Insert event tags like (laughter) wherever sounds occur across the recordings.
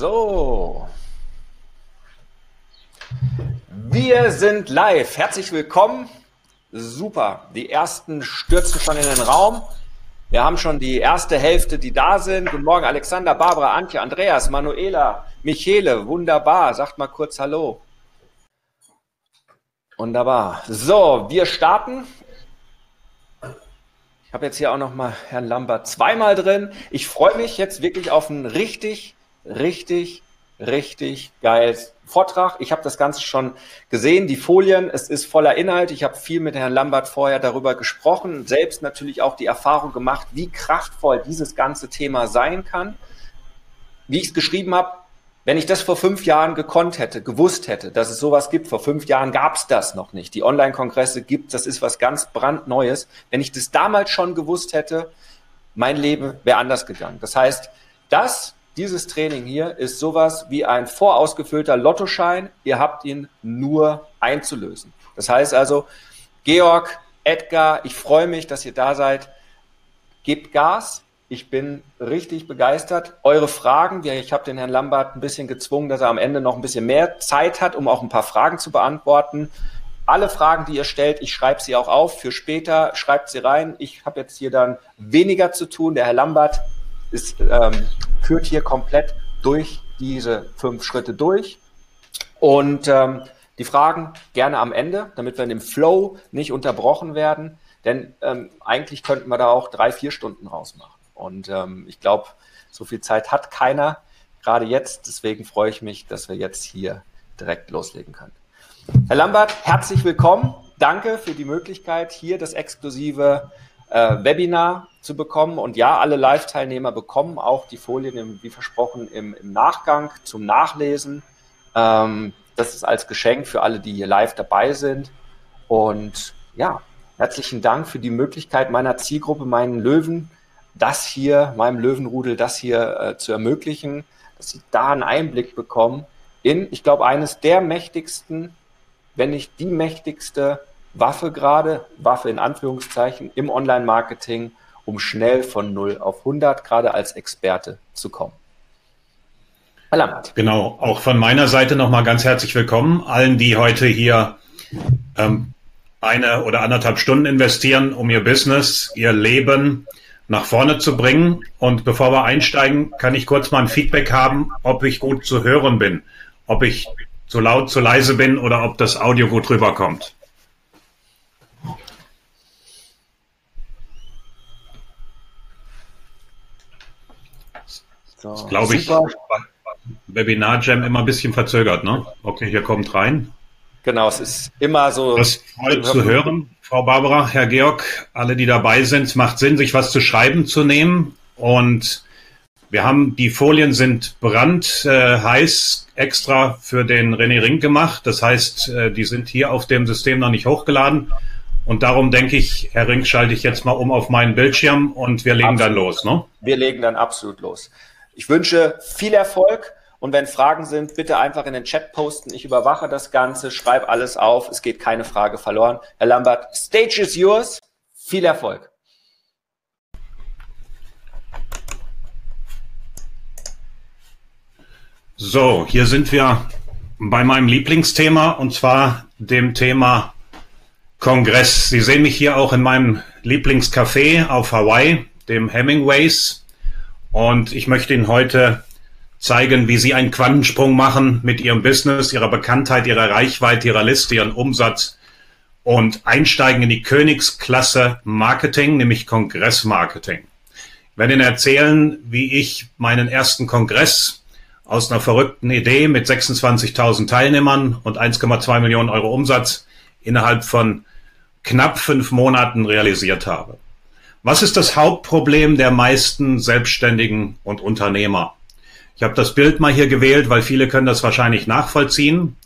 So. Wir sind live. Herzlich willkommen. Super. Die ersten stürzen schon in den Raum. Wir haben schon die erste Hälfte, die da sind. Guten Morgen, Alexander, Barbara, Antje, Andreas, Manuela, Michele. Wunderbar. Sagt mal kurz Hallo. Wunderbar. So, wir starten. Ich habe jetzt hier auch noch mal Herrn Lambert zweimal drin. Ich freue mich jetzt wirklich auf ein richtig, richtig, richtig geiles Vortrag. Ich habe das Ganze schon gesehen, die Folien. Es ist voller Inhalt. Ich habe viel mit Herrn Lambert vorher darüber gesprochen, selbst natürlich auch die Erfahrung gemacht, wie kraftvoll dieses ganze Thema sein kann. Wie ich es geschrieben habe, wenn ich das vor fünf Jahren gekonnt hätte, gewusst hätte, dass es sowas gibt, vor fünf Jahren gab es das noch nicht. Die Online-Kongresse gibt, das ist was ganz brandneues. Wenn ich das damals schon gewusst hätte, mein Leben wäre anders gegangen. Das heißt, das, dieses Training hier ist sowas wie ein vorausgefüllter Lottoschein. Ihr habt ihn nur einzulösen. Das heißt also, Georg, Edgar, ich freue mich, dass ihr da seid. Gebt Gas, ich bin richtig begeistert. Eure Fragen, ich habe den Herrn Lambert ein bisschen gezwungen, dass er am Ende noch ein bisschen mehr Zeit hat, um auch ein paar Fragen zu beantworten. Alle Fragen, die ihr stellt, ich schreibe sie auch auf für später, schreibt sie rein. Ich habe jetzt hier dann weniger zu tun. Der Herr Lambert ist, ähm, führt hier komplett durch diese fünf Schritte durch. Und ähm, die Fragen gerne am Ende, damit wir in dem Flow nicht unterbrochen werden. Denn ähm, eigentlich könnten wir da auch drei, vier Stunden rausmachen. Und ähm, ich glaube, so viel Zeit hat keiner, gerade jetzt. Deswegen freue ich mich, dass wir jetzt hier direkt loslegen können. Herr Lambert, herzlich willkommen. Danke für die Möglichkeit, hier das exklusive äh, Webinar zu bekommen. Und ja, alle Live-Teilnehmer bekommen auch die Folien, im, wie versprochen, im, im, Nachgang zum Nachlesen. Ähm, das ist als Geschenk für alle, die hier live dabei sind. Und ja, herzlichen Dank für die Möglichkeit meiner Zielgruppe, meinen Löwen, das hier, meinem Löwenrudel, das hier äh, zu ermöglichen, dass sie da einen Einblick bekommen in, ich glaube, eines der mächtigsten, wenn nicht die mächtigste Waffe gerade, Waffe in Anführungszeichen, im Online-Marketing, um schnell von 0 auf 100 gerade als Experte zu kommen. Alarmat. Genau, auch von meiner Seite nochmal ganz herzlich willkommen allen, die heute hier ähm, eine oder anderthalb Stunden investieren, um ihr Business, ihr Leben, nach vorne zu bringen. Und bevor wir einsteigen, kann ich kurz mal ein Feedback haben, ob ich gut zu hören bin, ob ich zu laut, zu leise bin oder ob das Audio gut rüberkommt. So, das glaube ich, Webinar Jam immer ein bisschen verzögert, ne? Okay, hier kommt rein. Genau, es ist immer so. Das freut zu hören. Frau Barbara, Herr Georg, alle, die dabei sind, es macht Sinn, sich was zu schreiben zu nehmen. Und wir haben, die Folien sind brandheiß äh, extra für den René Ring gemacht. Das heißt, äh, die sind hier auf dem System noch nicht hochgeladen. Und darum denke ich, Herr Ring, schalte ich jetzt mal um auf meinen Bildschirm und wir legen absolut. dann los. Ne? Wir legen dann absolut los. Ich wünsche viel Erfolg und wenn Fragen sind, bitte einfach in den Chat posten. Ich überwache das Ganze, schreibe alles auf. Es geht keine Frage verloren. Herr Lambert, Stage is yours. Viel Erfolg. So, hier sind wir bei meinem Lieblingsthema und zwar dem Thema Kongress. Sie sehen mich hier auch in meinem Lieblingscafé auf Hawaii, dem Hemingways. Und ich möchte Ihnen heute zeigen, wie sie einen Quantensprung machen mit ihrem Business, ihrer Bekanntheit, ihrer Reichweite, ihrer Liste, ihren Umsatz und einsteigen in die Königsklasse Marketing, nämlich Kongressmarketing. Ich werde Ihnen erzählen, wie ich meinen ersten Kongress aus einer verrückten Idee mit 26.000 Teilnehmern und 1,2 Millionen Euro Umsatz innerhalb von knapp fünf Monaten realisiert habe. Was ist das Hauptproblem der meisten Selbstständigen und Unternehmer? Ich habe das Bild mal hier gewählt, weil viele können das wahrscheinlich nachvollziehen.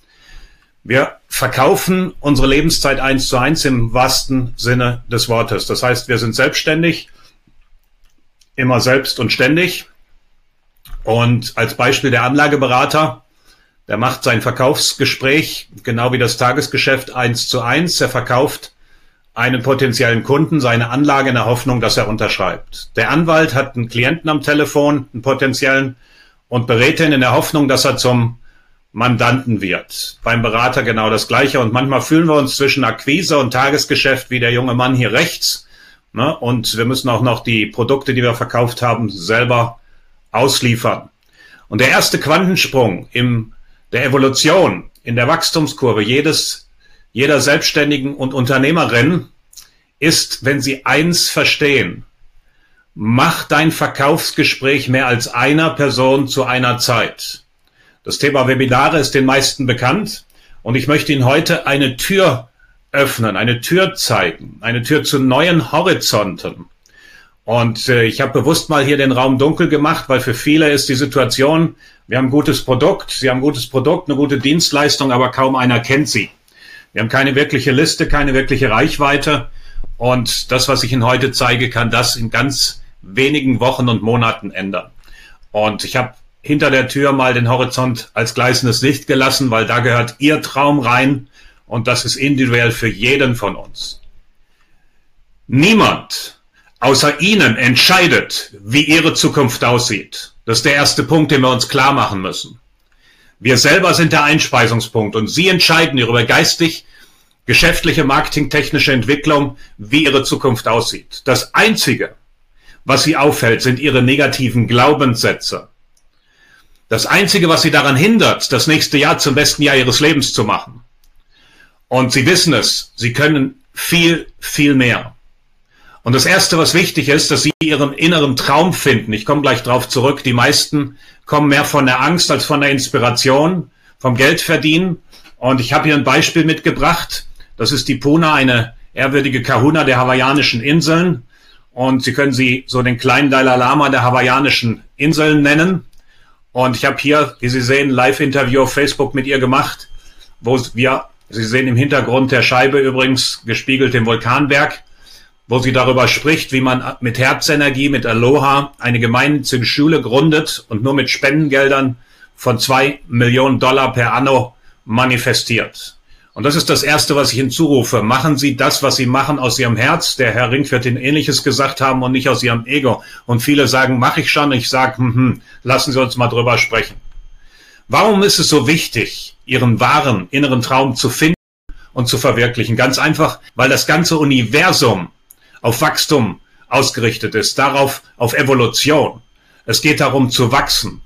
Wir verkaufen unsere Lebenszeit eins zu eins im wahrsten Sinne des Wortes. Das heißt, wir sind selbstständig, immer selbst und ständig. Und als Beispiel der Anlageberater, der macht sein Verkaufsgespräch genau wie das Tagesgeschäft eins zu eins. Er verkauft einen potenziellen Kunden seine Anlage in der Hoffnung, dass er unterschreibt. Der Anwalt hat einen Klienten am Telefon, einen potenziellen und berät ihn in der Hoffnung, dass er zum Mandanten wird. Beim Berater genau das Gleiche. Und manchmal fühlen wir uns zwischen Akquise und Tagesgeschäft wie der junge Mann hier rechts. Ne? Und wir müssen auch noch die Produkte, die wir verkauft haben, selber ausliefern. Und der erste Quantensprung in der Evolution, in der Wachstumskurve jedes, jeder Selbstständigen und Unternehmerin ist, wenn sie eins verstehen. Mach dein Verkaufsgespräch mehr als einer Person zu einer Zeit. Das Thema Webinare ist den meisten bekannt und ich möchte Ihnen heute eine Tür öffnen, eine Tür zeigen, eine Tür zu neuen Horizonten. Und äh, ich habe bewusst mal hier den Raum dunkel gemacht, weil für viele ist die Situation, wir haben ein gutes Produkt, sie haben ein gutes Produkt, eine gute Dienstleistung, aber kaum einer kennt sie. Wir haben keine wirkliche Liste, keine wirkliche Reichweite. Und das, was ich Ihnen heute zeige, kann das in ganz wenigen Wochen und Monaten ändern. Und ich habe hinter der Tür mal den Horizont als gleißendes Licht gelassen, weil da gehört Ihr Traum rein und das ist individuell für jeden von uns. Niemand außer Ihnen entscheidet, wie Ihre Zukunft aussieht. Das ist der erste Punkt, den wir uns klar machen müssen. Wir selber sind der Einspeisungspunkt und Sie entscheiden über geistig, geschäftliche, marketingtechnische Entwicklung, wie Ihre Zukunft aussieht. Das Einzige, was Sie auffällt, sind Ihre negativen Glaubenssätze. Das Einzige, was Sie daran hindert, das nächste Jahr zum besten Jahr Ihres Lebens zu machen. Und Sie wissen es, Sie können viel, viel mehr. Und das Erste, was wichtig ist, dass Sie Ihren inneren Traum finden. Ich komme gleich darauf zurück. Die meisten kommen mehr von der Angst als von der Inspiration, vom Geld verdienen. Und ich habe hier ein Beispiel mitgebracht. Das ist die Puna, eine ehrwürdige Kahuna der hawaiianischen Inseln. Und Sie können sie so den kleinen Dalai Lama der hawaiianischen Inseln nennen. Und ich habe hier, wie Sie sehen, Live-Interview auf Facebook mit ihr gemacht, wo wir, Sie sehen im Hintergrund der Scheibe übrigens gespiegelt den Vulkanberg, wo sie darüber spricht, wie man mit Herzenergie, mit Aloha eine gemeinnützige Schule gründet und nur mit Spendengeldern von zwei Millionen Dollar per anno manifestiert. Und das ist das Erste, was ich hinzurufe. Machen Sie das, was Sie machen, aus Ihrem Herz. Der Herr Rink wird Ihnen Ähnliches gesagt haben und nicht aus Ihrem Ego. Und viele sagen, mache ich schon. Ich sage, hm, hm, lassen Sie uns mal drüber sprechen. Warum ist es so wichtig, Ihren wahren inneren Traum zu finden und zu verwirklichen? Ganz einfach, weil das ganze Universum auf Wachstum ausgerichtet ist, darauf auf Evolution. Es geht darum zu wachsen.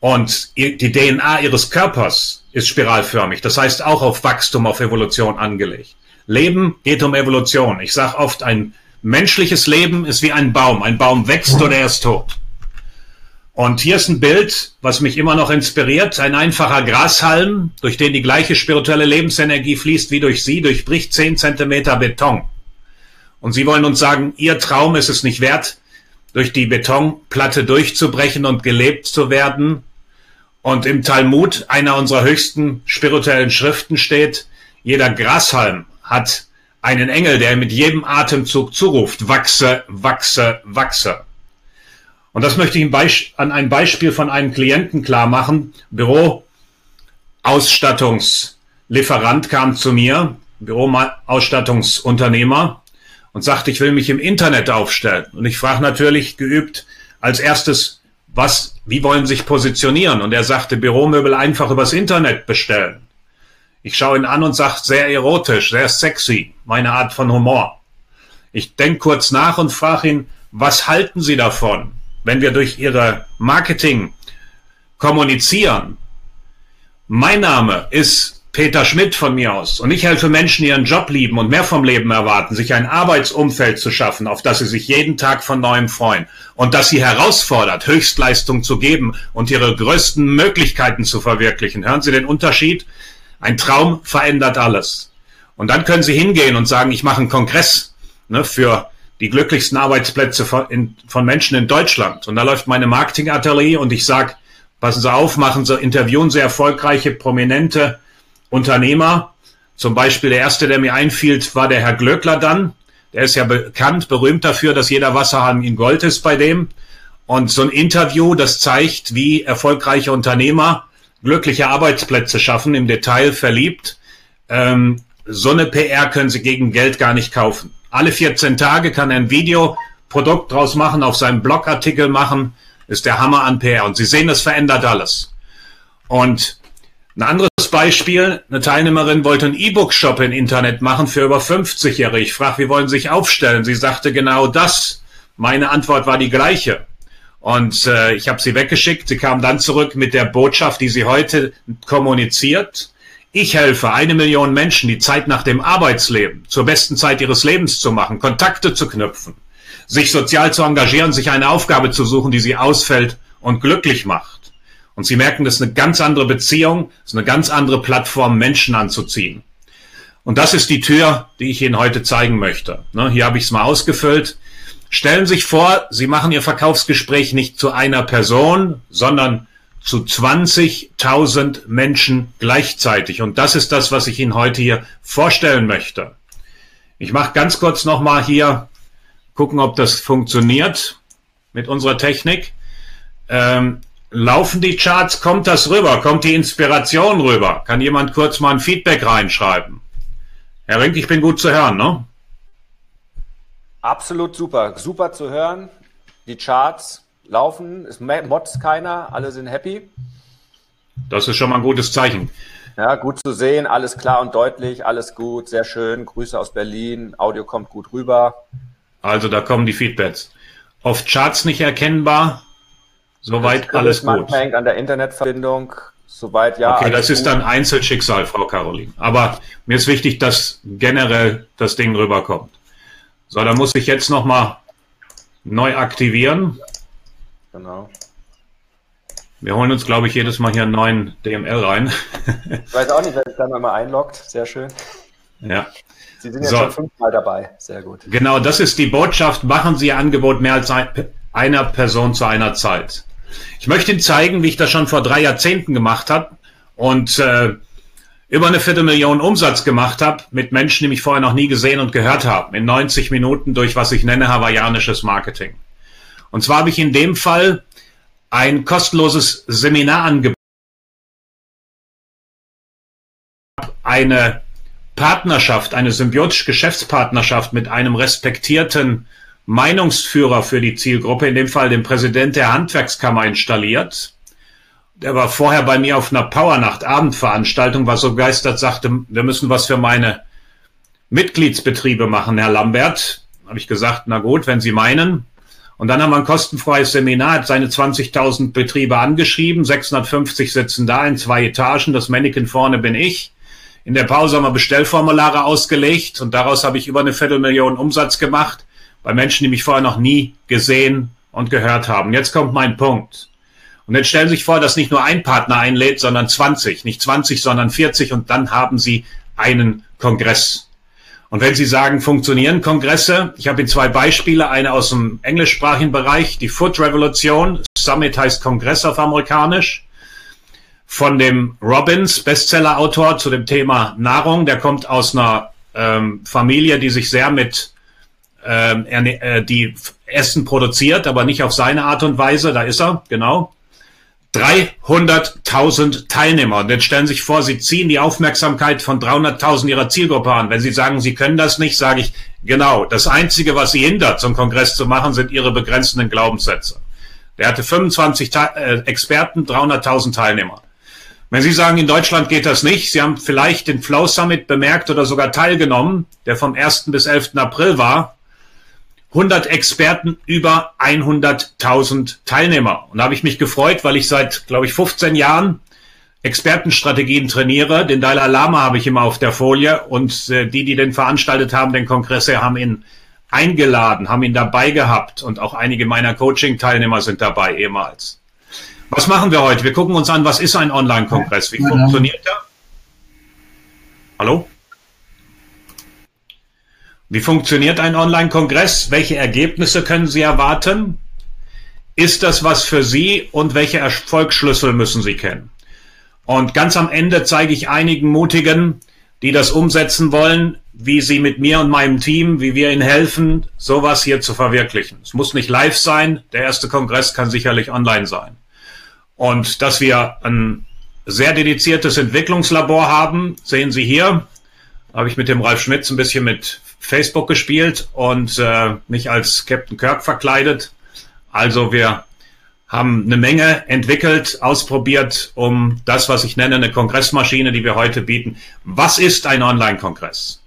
Und die DNA ihres Körpers ist spiralförmig. Das heißt auch auf Wachstum, auf Evolution angelegt. Leben geht um Evolution. Ich sage oft, ein menschliches Leben ist wie ein Baum. Ein Baum wächst oder er ist tot. Und hier ist ein Bild, was mich immer noch inspiriert. Ein einfacher Grashalm, durch den die gleiche spirituelle Lebensenergie fließt wie durch sie, durchbricht 10 Zentimeter Beton. Und Sie wollen uns sagen, Ihr Traum ist es nicht wert, durch die Betonplatte durchzubrechen und gelebt zu werden. Und im Talmud, einer unserer höchsten spirituellen Schriften steht, jeder Grashalm hat einen Engel, der mit jedem Atemzug zuruft, wachse, wachse, wachse. Und das möchte ich an einem Beispiel von einem Klienten klar machen. Büroausstattungslieferant kam zu mir, Büroausstattungsunternehmer, und sagt, ich will mich im Internet aufstellen. Und ich frage natürlich geübt als erstes, was, wie wollen Sie sich positionieren? Und er sagte, Büromöbel einfach übers Internet bestellen. Ich schaue ihn an und sage, sehr erotisch, sehr sexy, meine Art von Humor. Ich denke kurz nach und frage ihn, was halten Sie davon, wenn wir durch Ihre Marketing kommunizieren? Mein Name ist Peter Schmidt von mir aus. Und ich helfe Menschen, ihren Job lieben und mehr vom Leben erwarten, sich ein Arbeitsumfeld zu schaffen, auf das sie sich jeden Tag von neuem freuen und das sie herausfordert, Höchstleistung zu geben und ihre größten Möglichkeiten zu verwirklichen. Hören Sie den Unterschied? Ein Traum verändert alles. Und dann können Sie hingehen und sagen, ich mache einen Kongress ne, für die glücklichsten Arbeitsplätze von, in, von Menschen in Deutschland. Und da läuft meine Marketingatelier und ich sage, passen Sie auf, machen Sie, interviewen Sie erfolgreiche, prominente Unternehmer. Zum Beispiel der erste, der mir einfiel, war der Herr Glöckler dann. Der ist ja bekannt, berühmt dafür, dass jeder Wasserhahn in Gold ist bei dem. Und so ein Interview, das zeigt, wie erfolgreiche Unternehmer glückliche Arbeitsplätze schaffen, im Detail verliebt. Ähm, so eine PR können Sie gegen Geld gar nicht kaufen. Alle 14 Tage kann er ein Videoprodukt draus machen, auf seinem Blogartikel machen. ist der Hammer an PR. Und Sie sehen, das verändert alles. Und ein anderes Beispiel, eine Teilnehmerin wollte einen E-Book-Shop im Internet machen für über 50-Jährige. Ich frage, wie wollen Sie sich aufstellen? Sie sagte genau das. Meine Antwort war die gleiche. Und äh, ich habe sie weggeschickt. Sie kam dann zurück mit der Botschaft, die sie heute kommuniziert. Ich helfe eine Million Menschen, die Zeit nach dem Arbeitsleben zur besten Zeit ihres Lebens zu machen, Kontakte zu knüpfen, sich sozial zu engagieren, sich eine Aufgabe zu suchen, die sie ausfällt und glücklich macht. Und sie merken, das ist eine ganz andere Beziehung, das ist eine ganz andere Plattform, Menschen anzuziehen. Und das ist die Tür, die ich Ihnen heute zeigen möchte. Ne, hier habe ich es mal ausgefüllt. Stellen Sie sich vor, Sie machen Ihr Verkaufsgespräch nicht zu einer Person, sondern zu 20.000 Menschen gleichzeitig. Und das ist das, was ich Ihnen heute hier vorstellen möchte. Ich mache ganz kurz nochmal hier, gucken, ob das funktioniert mit unserer Technik. Ähm, laufen die Charts, kommt das rüber, kommt die Inspiration rüber? Kann jemand kurz mal ein Feedback reinschreiben? Herr Rink, ich bin gut zu hören, ne? Absolut super. Super zu hören. Die Charts laufen, es motzt keiner, alle sind happy. Das ist schon mal ein gutes Zeichen. Ja, gut zu sehen, alles klar und deutlich, alles gut, sehr schön. Grüße aus Berlin, Audio kommt gut rüber. Also da kommen die Feedbacks. Auf Charts nicht erkennbar, soweit alles gut. hängt an der Internetverbindung, soweit ja. Okay, das gut. ist dann Einzelschicksal, Frau Caroline. Aber mir ist wichtig, dass generell das Ding rüberkommt. So, dann muss ich jetzt nochmal neu aktivieren. Genau. Wir holen uns, glaube ich, jedes Mal hier einen neuen DML rein. ich weiß auch nicht, wer sich dann mal einloggt. Sehr schön. Ja. Sie sind jetzt so. schon fünfmal dabei. Sehr gut. Genau, das ist die Botschaft. Machen Sie Ihr Angebot mehr als ein, einer Person zu einer Zeit. Ich möchte Ihnen zeigen, wie ich das schon vor drei Jahrzehnten gemacht habe. Und äh, über eine Viertelmillion Umsatz gemacht habe mit Menschen, die mich vorher noch nie gesehen und gehört haben, in 90 Minuten durch was ich nenne hawaiianisches Marketing. Und zwar habe ich in dem Fall ein kostenloses Seminar angeboten, eine Partnerschaft, eine symbiotische Geschäftspartnerschaft mit einem respektierten Meinungsführer für die Zielgruppe, in dem Fall dem Präsident der Handwerkskammer installiert der war vorher bei mir auf einer Powernacht Abendveranstaltung, war so begeistert, sagte, wir müssen was für meine Mitgliedsbetriebe machen, Herr Lambert. Habe ich gesagt, na gut, wenn Sie meinen. Und dann haben wir ein kostenfreies Seminar, hat seine 20.000 Betriebe angeschrieben, 650 sitzen da in zwei Etagen, das Mannequin vorne bin ich. In der Pause haben wir Bestellformulare ausgelegt und daraus habe ich über eine Viertelmillion Umsatz gemacht bei Menschen, die mich vorher noch nie gesehen und gehört haben. Jetzt kommt mein Punkt. Und jetzt stellen Sie sich vor, dass nicht nur ein Partner einlädt, sondern 20, nicht 20, sondern 40 und dann haben Sie einen Kongress. Und wenn Sie sagen, funktionieren Kongresse, ich habe Ihnen zwei Beispiele, eine aus dem englischsprachigen Bereich, die Food Revolution, Summit heißt Kongress auf amerikanisch, von dem Robbins, Bestseller-Autor zu dem Thema Nahrung, der kommt aus einer ähm, Familie, die sich sehr mit äh, die Essen produziert, aber nicht auf seine Art und Weise, da ist er, genau. 300.000 Teilnehmer. Und jetzt stellen Sie sich vor, Sie ziehen die Aufmerksamkeit von 300.000 Ihrer Zielgruppe an. Wenn Sie sagen, Sie können das nicht, sage ich, genau. Das Einzige, was Sie hindert, zum Kongress zu machen, sind Ihre begrenzenden Glaubenssätze. Der hatte 25 äh, Experten, 300.000 Teilnehmer. Wenn Sie sagen, in Deutschland geht das nicht, Sie haben vielleicht den Flow Summit bemerkt oder sogar teilgenommen, der vom 1. bis 11. April war, 100 Experten, über 100.000 Teilnehmer. Und da habe ich mich gefreut, weil ich seit, glaube ich, 15 Jahren Expertenstrategien trainiere. Den Dalai Lama habe ich immer auf der Folie und äh, die, die den veranstaltet haben, den Kongress, haben ihn eingeladen, haben ihn dabei gehabt und auch einige meiner Coaching-Teilnehmer sind dabei ehemals. Was machen wir heute? Wir gucken uns an, was ist ein Online-Kongress? Wie funktioniert er? Hallo? Wie funktioniert ein Online-Kongress? Welche Ergebnisse können Sie erwarten? Ist das was für Sie und welche Erfolgsschlüssel müssen Sie kennen? Und ganz am Ende zeige ich einigen Mutigen, die das umsetzen wollen, wie sie mit mir und meinem Team, wie wir ihnen helfen, sowas hier zu verwirklichen. Es muss nicht live sein, der erste Kongress kann sicherlich online sein. Und dass wir ein sehr dediziertes Entwicklungslabor haben, sehen Sie hier. Habe ich mit dem Ralf Schmitz ein bisschen mit Facebook gespielt und äh, mich als Captain Kirk verkleidet. Also wir haben eine Menge entwickelt, ausprobiert, um das, was ich nenne, eine Kongressmaschine, die wir heute bieten. Was ist ein Online-Kongress?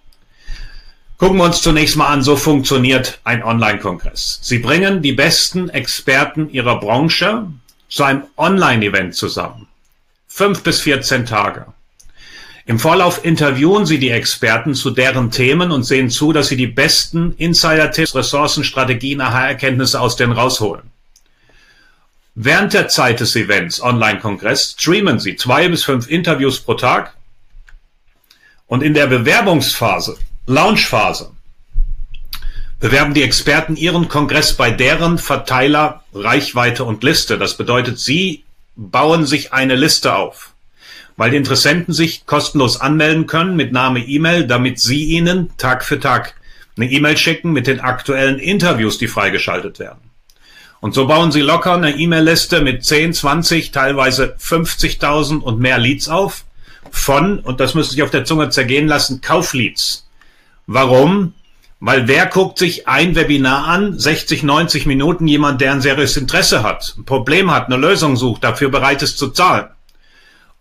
Gucken wir uns zunächst mal an, so funktioniert ein Online-Kongress. Sie bringen die besten Experten ihrer Branche zu einem Online-Event zusammen. Fünf bis 14 Tage. Im Vorlauf interviewen Sie die Experten zu deren Themen und sehen zu, dass Sie die besten Insider-Tipps, Ressourcen, Strategien, Aha-Erkenntnisse aus denen rausholen. Während der Zeit des Events, Online-Kongress, streamen Sie zwei bis fünf Interviews pro Tag und in der Bewerbungsphase, Launchphase, bewerben die Experten ihren Kongress bei deren Verteiler, Reichweite und Liste. Das bedeutet, Sie bauen sich eine Liste auf, weil die Interessenten sich kostenlos anmelden können mit Name, E-Mail, damit Sie ihnen Tag für Tag eine E-Mail schicken mit den aktuellen Interviews, die freigeschaltet werden. Und so bauen Sie locker eine E-Mail-Liste mit 10, 20, teilweise 50.000 und mehr Leads auf von, und das müssen Sie sich auf der Zunge zergehen lassen, Kaufleads. Warum? Weil wer guckt sich ein Webinar an, 60, 90 Minuten, jemand, der ein seriöses Interesse hat, ein Problem hat, eine Lösung sucht, dafür bereit ist zu zahlen.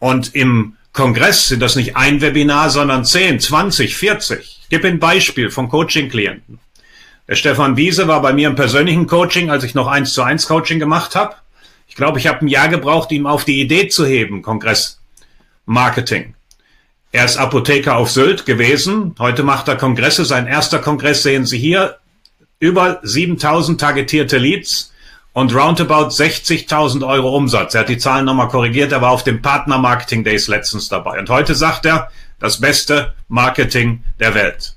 Und im Kongress sind das nicht ein Webinar, sondern 10, 20, 40. Ich gebe ein Beispiel von Coaching-Klienten. Der Stefan Wiese war bei mir im persönlichen Coaching, als ich noch eins zu eins Coaching gemacht habe. Ich glaube, ich habe ein Jahr gebraucht, ihm auf die Idee zu heben, Kongress Marketing. Er ist Apotheker auf Sylt gewesen. Heute macht er Kongresse. Sein erster Kongress sehen Sie hier. Über 7000 targetierte Leads und roundabout 60.000 Euro Umsatz. Er hat die Zahlen nochmal korrigiert. Er war auf dem Partner Marketing Days letztens dabei. Und heute sagt er, das beste Marketing der Welt.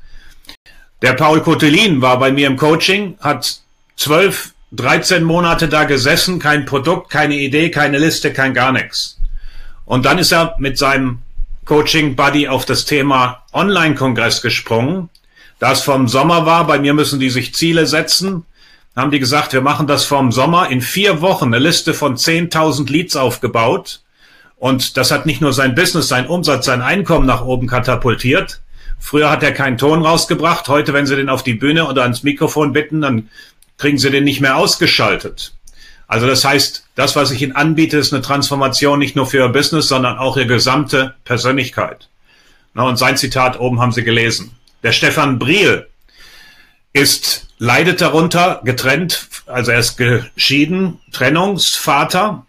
Der Paul Cotelin war bei mir im Coaching, hat 12, 13 Monate da gesessen, kein Produkt, keine Idee, keine Liste, kein gar nichts. Und dann ist er mit seinem Coaching Buddy auf das Thema Online-Kongress gesprungen. Da es vom Sommer war, bei mir müssen die sich Ziele setzen, haben die gesagt, wir machen das vom Sommer in vier Wochen eine Liste von 10.000 Leads aufgebaut. Und das hat nicht nur sein Business, sein Umsatz, sein Einkommen nach oben katapultiert. Früher hat er keinen Ton rausgebracht. Heute, wenn Sie den auf die Bühne oder ans Mikrofon bitten, dann kriegen Sie den nicht mehr ausgeschaltet. Also das heißt, das, was ich Ihnen anbiete, ist eine Transformation nicht nur für Ihr Business, sondern auch Ihre gesamte Persönlichkeit. Und sein Zitat oben haben Sie gelesen. Der Stefan Briel ist, leidet darunter, getrennt, also er ist geschieden, Trennungsvater.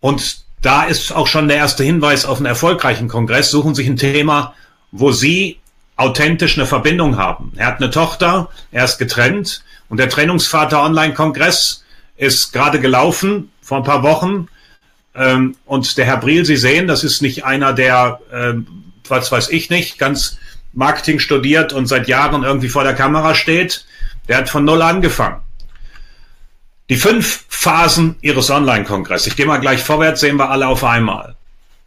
Und da ist auch schon der erste Hinweis auf einen erfolgreichen Kongress. Suchen sich ein Thema, wo Sie authentisch eine Verbindung haben. Er hat eine Tochter, er ist getrennt und der Trennungsvater Online-Kongress ist gerade gelaufen vor ein paar Wochen. Ähm, und der Herr Briel, Sie sehen, das ist nicht einer, der, ähm, was weiß ich nicht, ganz Marketing studiert und seit Jahren irgendwie vor der Kamera steht. Der hat von Null angefangen. Die fünf Phasen Ihres Online-Kongresses. Ich gehe mal gleich vorwärts, sehen wir alle auf einmal.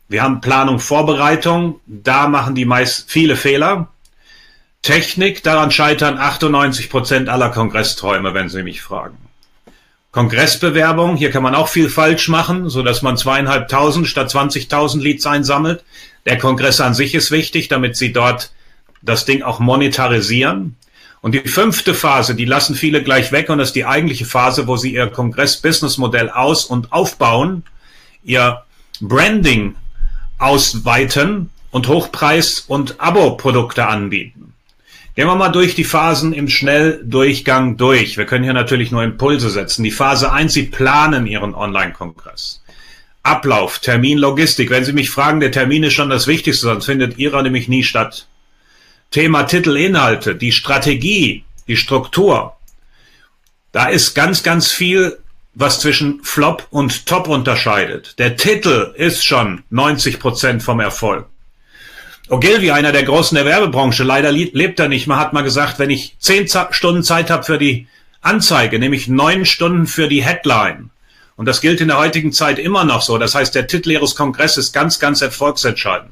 Wir haben Planung, Vorbereitung. Da machen die meist viele Fehler. Technik, daran scheitern 98 Prozent aller Kongressträume, wenn Sie mich fragen. Kongressbewerbung, hier kann man auch viel falsch machen, so dass man zweieinhalbtausend statt 20.000 Leads einsammelt. Der Kongress an sich ist wichtig, damit Sie dort das Ding auch monetarisieren. Und die fünfte Phase, die lassen viele gleich weg und das ist die eigentliche Phase, wo Sie Ihr Kongress-Business-Modell aus- und aufbauen, Ihr Branding ausweiten und Hochpreis- und Abo-Produkte anbieten. Gehen wir mal durch die Phasen im Schnelldurchgang durch. Wir können hier natürlich nur Impulse setzen. Die Phase 1, Sie planen Ihren Online-Kongress. Ablauf, Termin, Logistik. Wenn Sie mich fragen, der Termin ist schon das Wichtigste, sonst findet Ihrer nämlich nie statt. Thema Titel, Inhalte, die Strategie, die Struktur. Da ist ganz, ganz viel, was zwischen Flop und Top unterscheidet. Der Titel ist schon 90 Prozent vom Erfolg. Ogilvy, einer der Großen der Werbebranche, leider lebt er nicht. Man hat mal gesagt, wenn ich zehn Stunden Zeit habe für die Anzeige, nehme ich neun Stunden für die Headline. Und das gilt in der heutigen Zeit immer noch so. Das heißt, der Titel Ihres Kongresses ist ganz, ganz erfolgsentscheidend.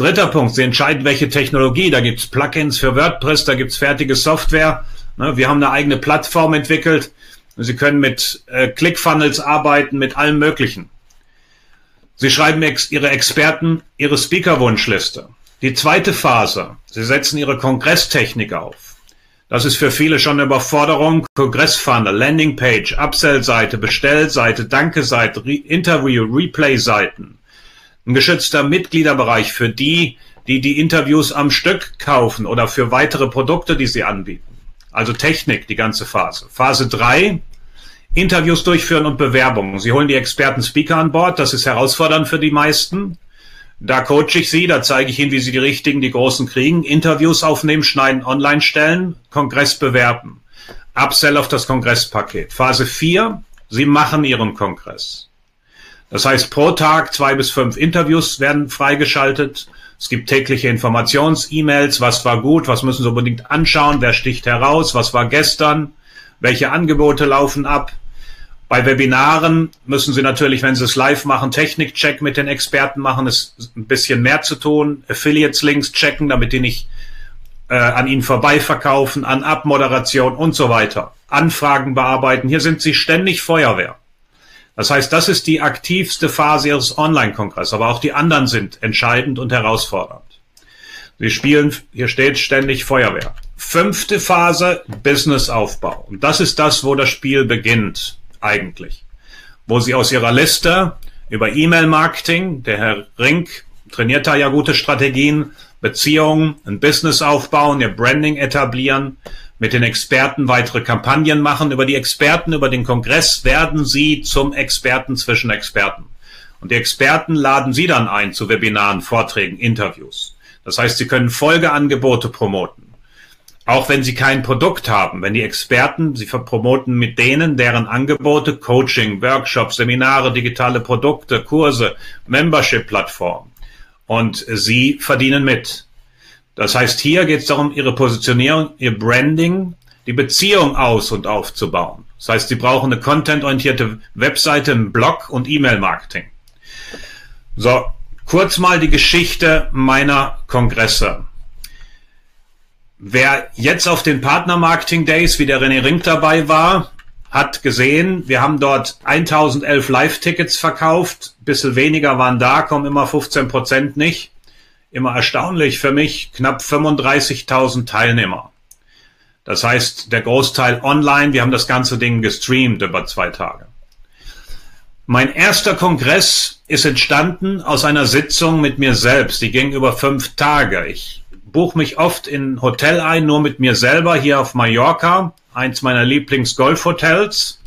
Dritter Punkt, Sie entscheiden, welche Technologie. Da gibt's Plugins für WordPress, da gibt's fertige Software. Ne, wir haben eine eigene Plattform entwickelt. Sie können mit äh, ClickFunnels arbeiten, mit allem Möglichen. Sie schreiben Ihre Experten Ihre Speaker-Wunschliste. Die zweite Phase. Sie setzen Ihre Kongresstechnik auf. Das ist für viele schon eine Überforderung. Kongressfunnel, Landingpage, Upsell-Seite, Bestellseite, Danke-Seite, Re Interview, Replay-Seiten. Ein geschützter Mitgliederbereich für die, die die Interviews am Stück kaufen oder für weitere Produkte, die sie anbieten. Also Technik, die ganze Phase. Phase drei Interviews durchführen und Bewerbungen. Sie holen die Experten-Speaker an Bord. Das ist herausfordernd für die meisten. Da coache ich Sie, da zeige ich Ihnen, wie Sie die richtigen, die großen kriegen. Interviews aufnehmen, schneiden, online stellen, Kongress bewerben. Upsell auf das Kongresspaket. Phase 4, Sie machen Ihren Kongress. Das heißt, pro Tag zwei bis fünf Interviews werden freigeschaltet. Es gibt tägliche Informations-E-Mails. Was war gut? Was müssen Sie unbedingt anschauen? Wer sticht heraus? Was war gestern? Welche Angebote laufen ab? Bei Webinaren müssen Sie natürlich, wenn Sie es live machen, Technikcheck mit den Experten machen. Es ein bisschen mehr zu tun. Affiliates-Links checken, damit die nicht äh, an Ihnen vorbeiverkaufen, an Abmoderation und so weiter. Anfragen bearbeiten. Hier sind Sie ständig Feuerwehr. Das heißt, das ist die aktivste Phase Ihres Online-Kongresses, aber auch die anderen sind entscheidend und herausfordernd. Sie spielen, hier steht ständig Feuerwehr. Fünfte Phase, Businessaufbau. Und das ist das, wo das Spiel beginnt eigentlich, wo Sie aus Ihrer Liste über E-Mail-Marketing, der Herr Rink trainiert da ja gute Strategien, Beziehungen, ein Business aufbauen, Ihr Branding etablieren, mit den Experten weitere Kampagnen machen. Über die Experten, über den Kongress werden Sie zum Experten zwischen Experten. Und die Experten laden Sie dann ein zu Webinaren, Vorträgen, Interviews. Das heißt, Sie können Folgeangebote promoten. Auch wenn sie kein Produkt haben, wenn die Experten, sie promoten mit denen, deren Angebote, Coaching, Workshops, Seminare, digitale Produkte, Kurse, Membership-Plattform. Und sie verdienen mit. Das heißt, hier geht es darum, ihre Positionierung, ihr Branding, die Beziehung aus- und aufzubauen. Das heißt, sie brauchen eine contentorientierte Webseite, einen Blog und E-Mail-Marketing. So, kurz mal die Geschichte meiner Kongresse. Wer jetzt auf den Partner Marketing Days, wie der René Rink dabei war, hat gesehen, wir haben dort 1011 Live-Tickets verkauft. Bisschen weniger waren da, kommen immer 15 Prozent nicht. Immer erstaunlich für mich, knapp 35.000 Teilnehmer. Das heißt, der Großteil online. Wir haben das ganze Ding gestreamt über zwei Tage. Mein erster Kongress ist entstanden aus einer Sitzung mit mir selbst. Die ging über fünf Tage. Ich buche mich oft in Hotel ein, nur mit mir selber hier auf Mallorca, eins meiner Lieblings-Golfhotels.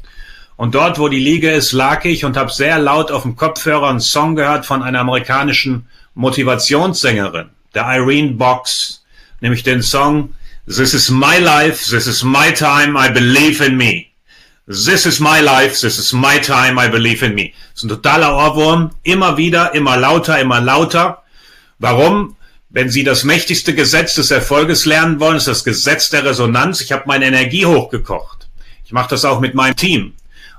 Und dort, wo die Liege ist, lag ich und habe sehr laut auf dem Kopfhörer einen Song gehört von einer amerikanischen Motivationssängerin, der Irene Box, nämlich den Song This is my life, this is my time, I believe in me. This is my life, this is my time, I believe in me. Das ist ein totaler Ohrwurm, immer wieder, immer lauter, immer lauter. Warum? Wenn Sie das mächtigste Gesetz des Erfolges lernen wollen, ist das Gesetz der Resonanz. Ich habe meine Energie hochgekocht. Ich mache das auch mit meinem Team.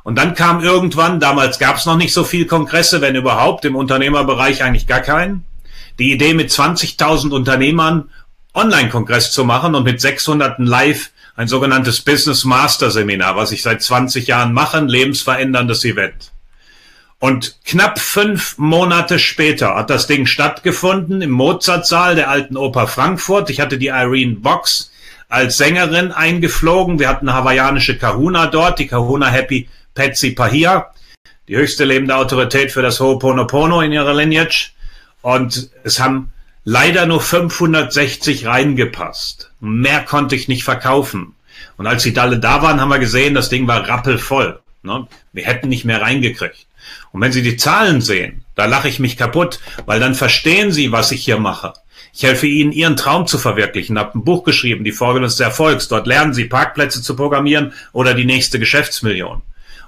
Und dann kam irgendwann, damals gab es noch nicht so viel Kongresse, wenn überhaupt, im Unternehmerbereich eigentlich gar keinen, die Idee mit 20.000 Unternehmern Online-Kongress zu machen und mit 600 live ein sogenanntes Business Master Seminar, was ich seit 20 Jahren mache, ein lebensveränderndes Event. Und knapp fünf Monate später hat das Ding stattgefunden im Mozartsaal der alten Oper Frankfurt. Ich hatte die Irene Box als Sängerin eingeflogen. Wir hatten hawaiianische Kahuna dort, die Kahuna Happy Patsy Pahia, die höchste lebende Autorität für das Ho'oponopono in ihrer Lineage. Und es haben leider nur 560 reingepasst. Mehr konnte ich nicht verkaufen. Und als die alle da waren, haben wir gesehen, das Ding war rappelvoll. Ne? Wir hätten nicht mehr reingekriegt. Und wenn Sie die Zahlen sehen, da lache ich mich kaputt, weil dann verstehen Sie, was ich hier mache. Ich helfe Ihnen, Ihren Traum zu verwirklichen, habe ein Buch geschrieben, die Formel des Erfolgs. Dort lernen Sie Parkplätze zu programmieren oder die nächste Geschäftsmillion.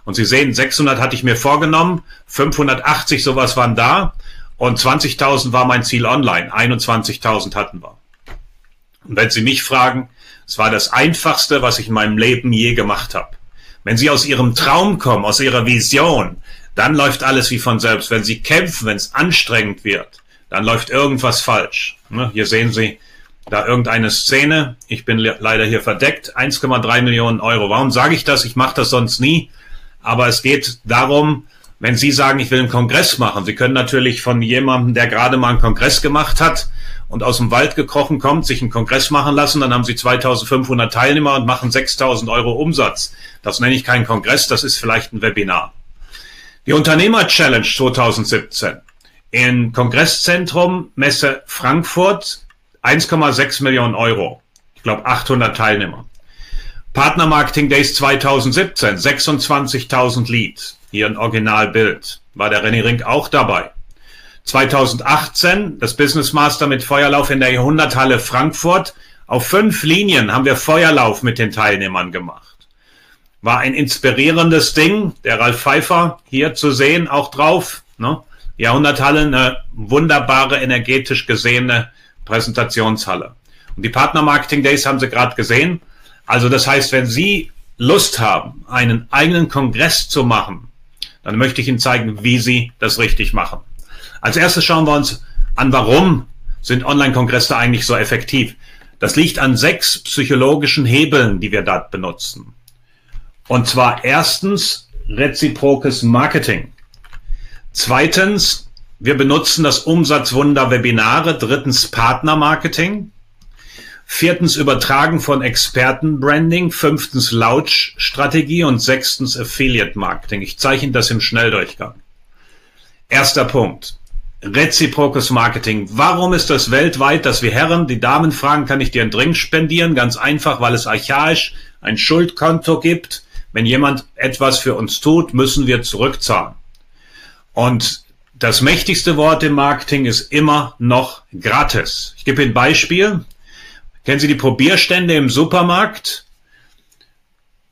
Und Sie sehen, 600 hatte ich mir vorgenommen, 580 sowas waren da und 20.000 war mein Ziel online. 21.000 hatten wir. Und wenn Sie mich fragen, es war das Einfachste, was ich in meinem Leben je gemacht habe. Wenn Sie aus Ihrem Traum kommen, aus Ihrer Vision, dann läuft alles wie von selbst. Wenn Sie kämpfen, wenn es anstrengend wird, dann läuft irgendwas falsch. Ne? Hier sehen Sie da irgendeine Szene. Ich bin leider hier verdeckt. 1,3 Millionen Euro. Warum sage ich das? Ich mache das sonst nie. Aber es geht darum, wenn Sie sagen, ich will einen Kongress machen. Sie können natürlich von jemandem, der gerade mal einen Kongress gemacht hat und aus dem Wald gekrochen kommt, sich einen Kongress machen lassen. Dann haben Sie 2500 Teilnehmer und machen 6000 Euro Umsatz. Das nenne ich keinen Kongress, das ist vielleicht ein Webinar. Die Unternehmer Challenge 2017 im Kongresszentrum Messe Frankfurt 1,6 Millionen Euro. Ich glaube 800 Teilnehmer. Partner Marketing Days 2017 26.000 Leads. Hier ein Originalbild. War der René Rink auch dabei. 2018 das Business Master mit Feuerlauf in der Jahrhunderthalle Frankfurt. Auf fünf Linien haben wir Feuerlauf mit den Teilnehmern gemacht. War ein inspirierendes Ding. Der Ralf Pfeiffer hier zu sehen, auch drauf. Ne? Jahrhunderthalle, eine wunderbare, energetisch gesehene Präsentationshalle. Und die Partner Marketing Days haben Sie gerade gesehen. Also das heißt, wenn Sie Lust haben, einen eigenen Kongress zu machen, dann möchte ich Ihnen zeigen, wie Sie das richtig machen. Als erstes schauen wir uns an, warum sind Online-Kongresse eigentlich so effektiv. Das liegt an sechs psychologischen Hebeln, die wir dort benutzen. Und zwar erstens reziprokes Marketing. Zweitens, wir benutzen das Umsatzwunder Webinare. Drittens Partnermarketing. Viertens Übertragen von Expertenbranding. Fünftens Launch-Strategie und sechstens Affiliate-Marketing. Ich zeichne das im Schnelldurchgang. Erster Punkt. Reziprokes Marketing. Warum ist das weltweit, dass wir Herren die Damen fragen, kann ich dir einen Drink spendieren? Ganz einfach, weil es archaisch ein Schuldkonto gibt. Wenn jemand etwas für uns tut, müssen wir zurückzahlen. Und das mächtigste Wort im Marketing ist immer noch gratis. Ich gebe Ihnen ein Beispiel. Kennen Sie die Probierstände im Supermarkt?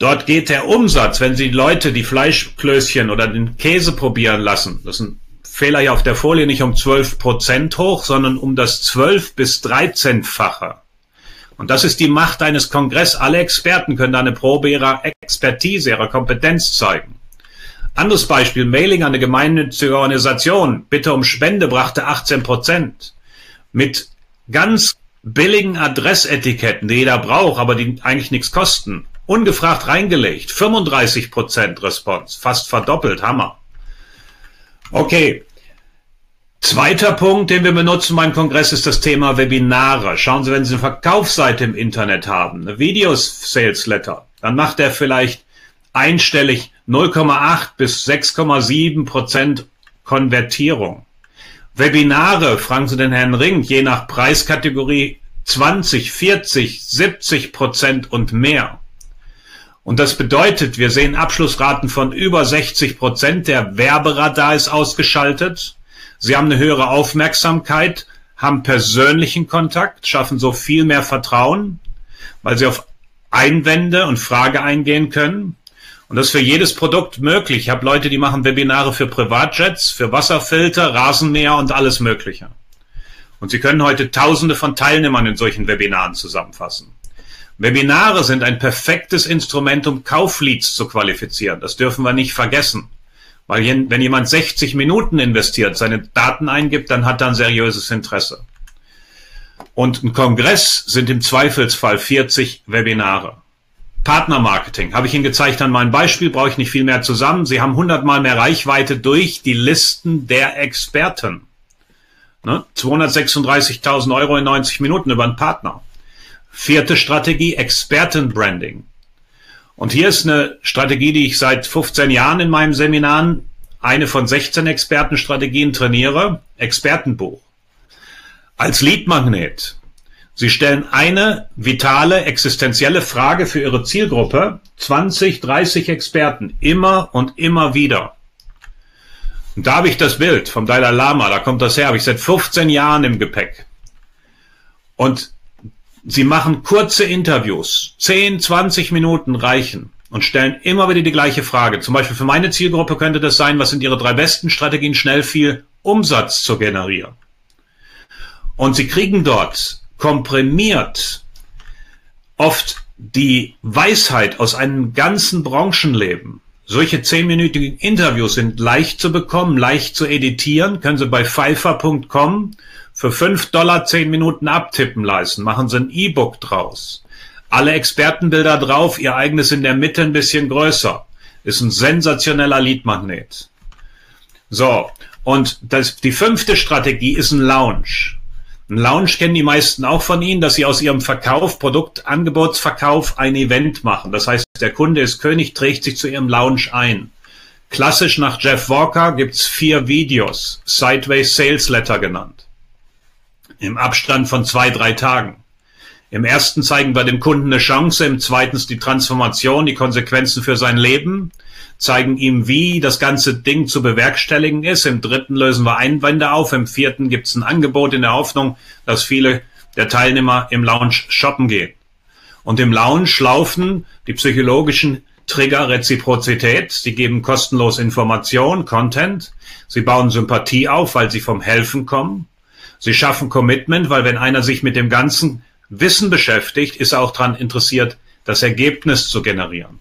Dort geht der Umsatz, wenn Sie Leute die Fleischklößchen oder den Käse probieren lassen, das ist ein Fehler hier auf der Folie, nicht um 12 Prozent hoch, sondern um das 12 bis 13-fache. Und das ist die Macht eines Kongress. Alle Experten können da eine Probe ihrer Expertise, ihrer Kompetenz zeigen. Anderes Beispiel, Mailing an eine gemeinnützige Organisation, bitte um Spende, brachte 18 Prozent. Mit ganz billigen Adressetiketten, die jeder braucht, aber die eigentlich nichts kosten. Ungefragt reingelegt. 35 Prozent Response. Fast verdoppelt. Hammer. Okay. Zweiter Punkt, den wir benutzen beim Kongress, ist das Thema Webinare. Schauen Sie, wenn Sie eine Verkaufsseite im Internet haben, eine Videos-Sales-Letter, dann macht er vielleicht einstellig 0,8 bis 6,7 Prozent Konvertierung. Webinare, fragen Sie den Herrn Ring, je nach Preiskategorie 20, 40, 70 Prozent und mehr. Und das bedeutet, wir sehen Abschlussraten von über 60 Prozent. Der Werberadar ist ausgeschaltet. Sie haben eine höhere Aufmerksamkeit, haben persönlichen Kontakt, schaffen so viel mehr Vertrauen, weil sie auf Einwände und Frage eingehen können. Und das ist für jedes Produkt möglich. Ich habe Leute, die machen Webinare für Privatjets, für Wasserfilter, Rasenmäher und alles Mögliche. Und Sie können heute Tausende von Teilnehmern in solchen Webinaren zusammenfassen. Webinare sind ein perfektes Instrument, um Kaufleads zu qualifizieren. Das dürfen wir nicht vergessen. Weil wenn jemand 60 Minuten investiert, seine Daten eingibt, dann hat er ein seriöses Interesse. Und ein Kongress sind im Zweifelsfall 40 Webinare. Partnermarketing. Habe ich Ihnen gezeigt an meinem Beispiel, brauche ich nicht viel mehr zusammen. Sie haben hundertmal mehr Reichweite durch die Listen der Experten. Ne? 236.000 Euro in 90 Minuten über einen Partner. Vierte Strategie, Expertenbranding. Und hier ist eine Strategie, die ich seit 15 Jahren in meinem Seminaren, eine von 16 Expertenstrategien trainiere, Expertenbuch. Als Leadmagnet Sie stellen eine vitale, existenzielle Frage für Ihre Zielgruppe, 20, 30 Experten, immer und immer wieder. Und da habe ich das Bild vom Dalai Lama, da kommt das her, habe ich seit 15 Jahren im Gepäck. Und sie machen kurze Interviews, 10, 20 Minuten reichen und stellen immer wieder die gleiche Frage. Zum Beispiel für meine Zielgruppe könnte das sein, was sind ihre drei besten Strategien, schnell viel Umsatz zu generieren. Und sie kriegen dort komprimiert oft die Weisheit aus einem ganzen Branchenleben. Solche zehnminütigen Interviews sind leicht zu bekommen, leicht zu editieren. Können Sie bei pfeiffer.com für fünf Dollar zehn Minuten abtippen leisten. Machen Sie ein E-Book draus. Alle Expertenbilder drauf, Ihr eigenes in der Mitte ein bisschen größer. Ist ein sensationeller Leadmagnet. So, und das, die fünfte Strategie ist ein Lounge. Ein Lounge kennen die meisten auch von Ihnen, dass Sie aus Ihrem Verkauf, Produktangebotsverkauf ein Event machen. Das heißt, der Kunde ist König, trägt sich zu Ihrem Lounge ein. Klassisch nach Jeff Walker gibt's vier Videos, Sideways Sales Letter genannt. Im Abstand von zwei, drei Tagen. Im ersten zeigen wir dem Kunden eine Chance, im zweiten die Transformation, die Konsequenzen für sein Leben, zeigen ihm, wie das ganze Ding zu bewerkstelligen ist. Im dritten lösen wir Einwände auf. Im vierten gibt es ein Angebot in der Hoffnung, dass viele der Teilnehmer im Lounge shoppen gehen. Und im Lounge laufen die psychologischen Trigger Reziprozität. Sie geben kostenlos Information, Content. Sie bauen Sympathie auf, weil sie vom Helfen kommen. Sie schaffen Commitment, weil wenn einer sich mit dem ganzen Wissen beschäftigt, ist auch daran interessiert, das Ergebnis zu generieren.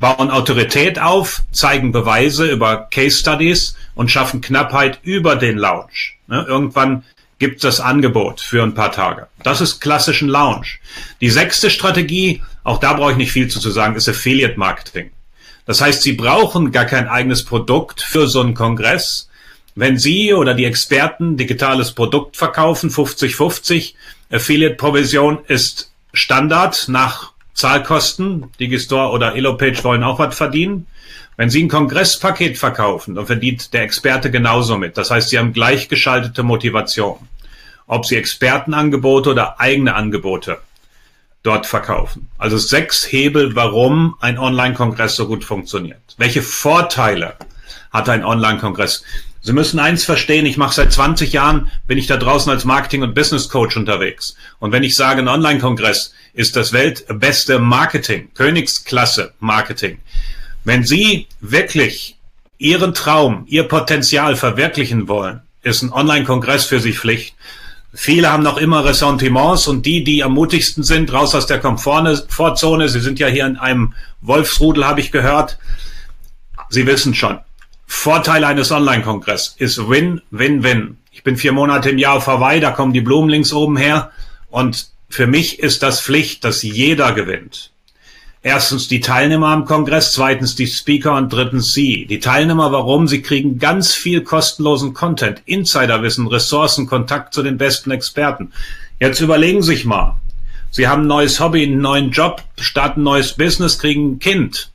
Bauen Autorität auf, zeigen Beweise über Case Studies und schaffen Knappheit über den Launch. Ne, irgendwann gibt es das Angebot für ein paar Tage. Das ist klassischen Launch. Die sechste Strategie, auch da brauche ich nicht viel zu sagen, ist Affiliate Marketing. Das heißt, Sie brauchen gar kein eigenes Produkt für so einen Kongress. Wenn Sie oder die Experten digitales Produkt verkaufen, 50-50, Affiliate-Provision ist Standard nach Zahlkosten. Digistore oder Elopage wollen auch was verdienen. Wenn Sie ein Kongresspaket verkaufen, dann verdient der Experte genauso mit. Das heißt, Sie haben gleichgeschaltete Motivation. Ob Sie Expertenangebote oder eigene Angebote dort verkaufen. Also sechs Hebel, warum ein Online-Kongress so gut funktioniert. Welche Vorteile hat ein Online-Kongress? Sie müssen eins verstehen, ich mache seit 20 Jahren, bin ich da draußen als Marketing- und Business Coach unterwegs. Und wenn ich sage, ein Online-Kongress ist das weltbeste Marketing, Königsklasse Marketing. Wenn Sie wirklich Ihren Traum, Ihr Potenzial verwirklichen wollen, ist ein Online-Kongress für Sie Pflicht. Viele haben noch immer Ressentiments und die, die am mutigsten sind, raus aus der Komfortzone, Sie sind ja hier in einem Wolfsrudel, habe ich gehört. Sie wissen schon, Vorteil eines Online-Kongresses ist Win, Win, Win. Ich bin vier Monate im Jahr auf Hawaii, da kommen die Blumen links oben her. Und für mich ist das Pflicht, dass jeder gewinnt. Erstens die Teilnehmer am Kongress, zweitens die Speaker und drittens Sie. Die Teilnehmer, warum? Sie kriegen ganz viel kostenlosen Content, Insiderwissen, Ressourcen, Kontakt zu den besten Experten. Jetzt überlegen Sie sich mal. Sie haben ein neues Hobby, einen neuen Job, starten ein neues Business, kriegen ein Kind.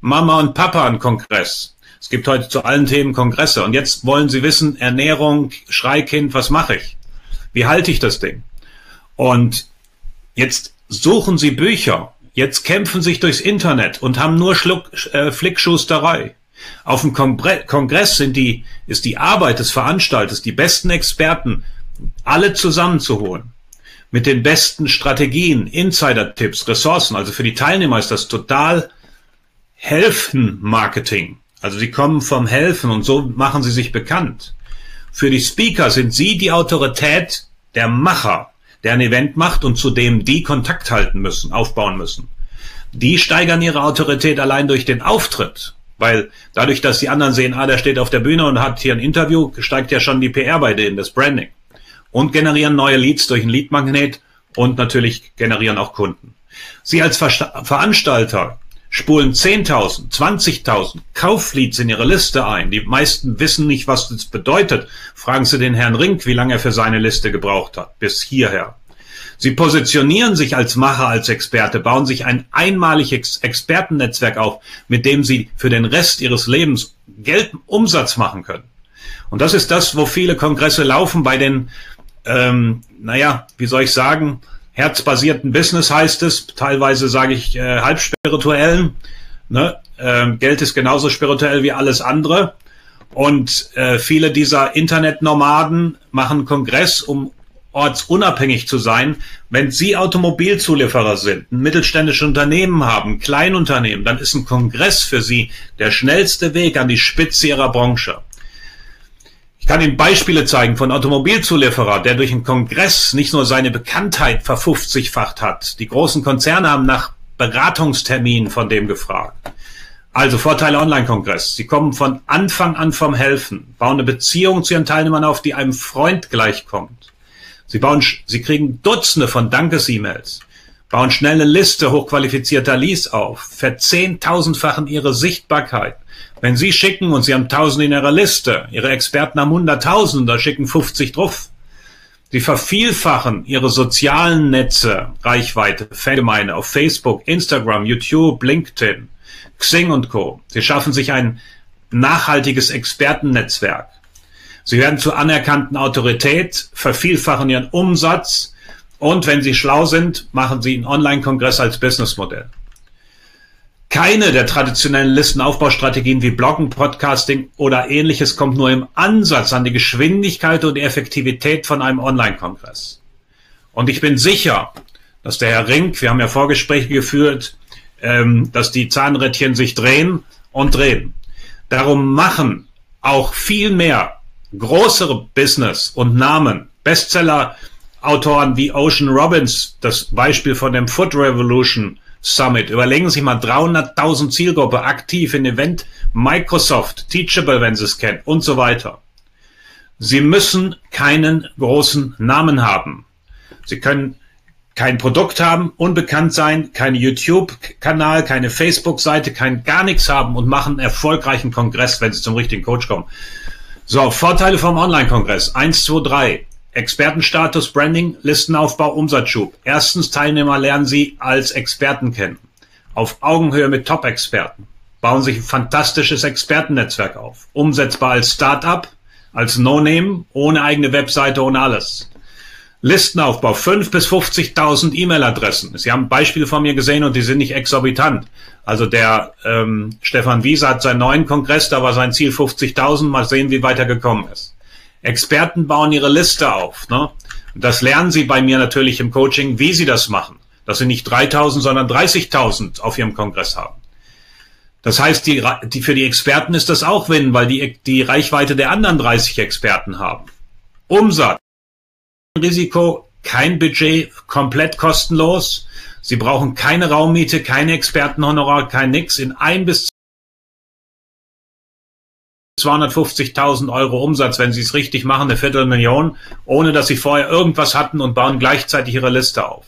Mama und Papa am Kongress. Es gibt heute zu allen Themen Kongresse und jetzt wollen Sie wissen, Ernährung, Schreikind, was mache ich? Wie halte ich das Ding? Und jetzt suchen Sie Bücher, jetzt kämpfen sich durchs Internet und haben nur Schluck, äh, Flickschusterei. Auf dem Kongress sind die, ist die Arbeit des Veranstalters, die besten Experten, alle zusammenzuholen. Mit den besten Strategien, Insider-Tipps, Ressourcen. Also für die Teilnehmer ist das total Helfen-Marketing. Also sie kommen vom Helfen und so machen sie sich bekannt. Für die Speaker sind sie die Autorität der Macher, der ein Event macht und zu dem die Kontakt halten müssen, aufbauen müssen. Die steigern ihre Autorität allein durch den Auftritt. Weil dadurch, dass die anderen sehen, ah, der steht auf der Bühne und hat hier ein Interview, steigt ja schon die PR bei denen, das Branding. Und generieren neue Leads durch ein Leadmagnet und natürlich generieren auch Kunden. Sie als Ver Veranstalter spulen 10.000, 20.000 Kaufleads in ihre Liste ein. Die meisten wissen nicht, was das bedeutet. Fragen Sie den Herrn Rink, wie lange er für seine Liste gebraucht hat, bis hierher. Sie positionieren sich als Macher, als Experte, bauen sich ein einmaliges Expertennetzwerk auf, mit dem sie für den Rest ihres Lebens Geld, Umsatz machen können. Und das ist das, wo viele Kongresse laufen bei den, ähm, naja, wie soll ich sagen, herzbasierten Business heißt es, teilweise sage ich äh, halb spirituellen. Ne? Ähm, Geld ist genauso spirituell wie alles andere. Und äh, viele dieser Internetnomaden machen Kongress, um ortsunabhängig zu sein. Wenn Sie Automobilzulieferer sind, ein mittelständisches Unternehmen haben, Kleinunternehmen, dann ist ein Kongress für Sie der schnellste Weg an die Spitze Ihrer Branche. Ich kann Ihnen Beispiele zeigen von Automobilzulieferer, der durch einen Kongress nicht nur seine Bekanntheit verfünfzigfacht hat. Die großen Konzerne haben nach Beratungsterminen von dem gefragt. Also Vorteile Online-Kongress. Sie kommen von Anfang an vom Helfen, bauen eine Beziehung zu ihren Teilnehmern auf, die einem Freund gleichkommt. Sie bauen, sie kriegen Dutzende von Dankes-E-Mails, bauen schnell eine Liste hochqualifizierter Leads auf, verzehntausendfachen ihre Sichtbarkeit, Wenn Sie schicken und Sie haben 1000 in Ihrer Liste, Ihre Experten haben 100.000, da schicken 50 drauf. Sie vervielfachen Ihre sozialen Netze, Reichweite, Fangemeinde auf Facebook, Instagram, YouTube, LinkedIn, Xing und Co. Sie schaffen sich ein nachhaltiges Expertennetzwerk. Sie werden zur anerkannten Autorität, vervielfachen ihren Umsatz und wenn Sie schlau sind, machen Sie einen Online-Kongress als Businessmodell. Keine der traditionellen Listenaufbaustrategien wie Bloggen, Podcasting oder ähnliches kommt nur im Ansatz an die Geschwindigkeit und die Effektivität von einem Online-Kongress. Und ich bin sicher, dass der Herr Rink, wir haben ja Vorgespräche geführt, ähm, dass die Zahnrädchen sich drehen und drehen. Darum machen auch viel mehr größere Business und Namen, Bestseller-Autoren wie Ocean Robbins, das Beispiel von dem Food Revolution Summit. Überlegen Sie mal 300.000 Zielgruppe aktiv in Event, Microsoft, Teachable, wenn Sie es kennen und so weiter. Sie müssen keinen großen Namen haben. Sie können kein Produkt haben, unbekannt sein, kein YouTube-Kanal, keine Facebook-Seite, kein gar nichts haben und machen einen erfolgreichen Kongress, wenn Sie zum richtigen Coach kommen. So, Vorteile vom Online-Kongress. Eins, zwei, drei. Expertenstatus, Branding, Listenaufbau, Umsatzschub. Erstens, Teilnehmer lernen Sie als Experten kennen. Auf Augenhöhe mit Top-Experten. Bauen sich ein fantastisches Expertennetzwerk auf. Umsetzbar als Start-up, als No-Name, ohne eigene Webseite, ohne alles. Listenaufbau, 5.000 bis 50.000 E-Mail-Adressen. Sie haben Beispiele von mir gesehen und die sind nicht exorbitant. Also der ähm, Stefan Wieser hat seinen neuen Kongress, da war sein Ziel 50.000. Mal sehen, wie weit er gekommen ist. Experten bauen ihre Liste auf. Ne? Das lernen sie bei mir natürlich im Coaching, wie sie das machen. Dass sie nicht 3000, sondern 30.000 auf ihrem Kongress haben. Das heißt, die, die, für die Experten ist das auch Win, weil die, die Reichweite der anderen 30 Experten haben. Umsatz, Risiko, kein Budget, komplett kostenlos. Sie brauchen keine Raummiete, keine Expertenhonorar, kein nix. In ein bis 250.000 Euro Umsatz, wenn sie es richtig machen, eine Viertelmillion, ohne dass sie vorher irgendwas hatten und bauen gleichzeitig ihre Liste auf.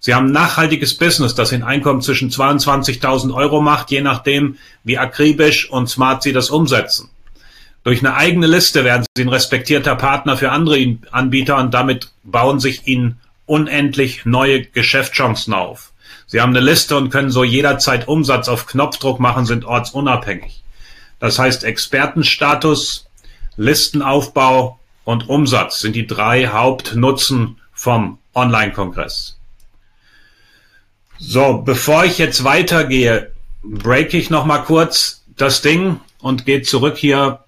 Sie haben ein nachhaltiges Business, das ein Einkommen zwischen 22.000 Euro macht, je nachdem, wie akribisch und smart sie das umsetzen. Durch eine eigene Liste werden sie ein respektierter Partner für andere Anbieter und damit bauen sich ihnen unendlich neue Geschäftschancen auf. Sie haben eine Liste und können so jederzeit Umsatz auf Knopfdruck machen, sind ortsunabhängig. Das heißt, Expertenstatus, Listenaufbau und Umsatz sind die drei Hauptnutzen vom Online-Kongress. So, bevor ich jetzt weitergehe, break ich noch mal kurz das Ding und gehe zurück hier,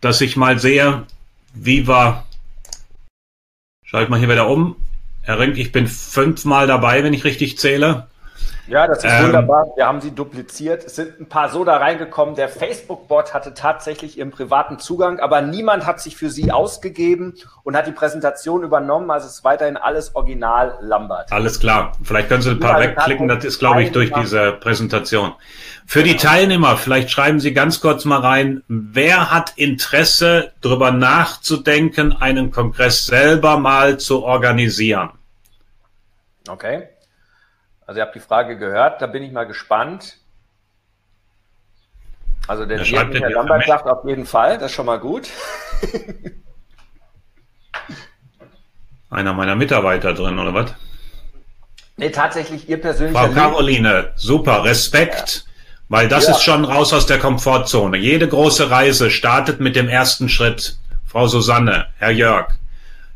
dass ich mal sehe, wie wir. Schau ich mal hier wieder um. Herr Rink, ich bin fünfmal dabei, wenn ich richtig zähle. Ja, das ist ähm, wunderbar. Wir haben sie dupliziert. Es sind ein paar so da reingekommen. Der Facebook-Bot hatte tatsächlich ihren privaten Zugang, aber niemand hat sich für sie ausgegeben und hat die Präsentation übernommen. Also es ist weiterhin alles original Lambert. Alles klar. Vielleicht können Sie ein paar wegklicken. Das ist, glaube ich, durch diese Präsentation. Für die Teilnehmer, vielleicht schreiben Sie ganz kurz mal rein, wer hat Interesse, darüber nachzudenken, einen Kongress selber mal zu organisieren? Okay. Also ihr habt die Frage gehört, da bin ich mal gespannt. Also der Herr Lambert sagt auf jeden Fall, das ist schon mal gut. (laughs) Einer meiner Mitarbeiter drin, oder was? Nee, tatsächlich ihr persönlicher Frau Caroline, super, Respekt, ja. weil das ja. ist schon raus aus der Komfortzone. Jede große Reise startet mit dem ersten Schritt. Frau Susanne, Herr Jörg,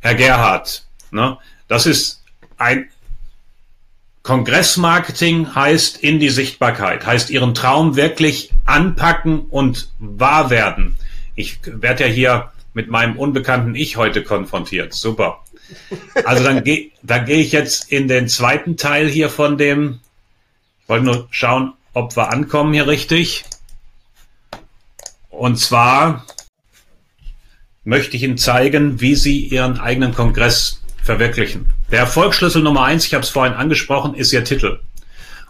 Herr Gerhard, ne? Das ist ein, Kongressmarketing heißt in die Sichtbarkeit, heißt ihren Traum wirklich anpacken und wahr werden. Ich werde ja hier mit meinem unbekannten Ich heute konfrontiert. Super. Also dann gehe da geh ich jetzt in den zweiten Teil hier von dem. Ich wollte nur schauen, ob wir ankommen hier richtig. Und zwar möchte ich Ihnen zeigen, wie Sie Ihren eigenen Kongress verwirklichen. Der Erfolgsschlüssel Nummer eins, ich habe es vorhin angesprochen, ist Ihr Titel.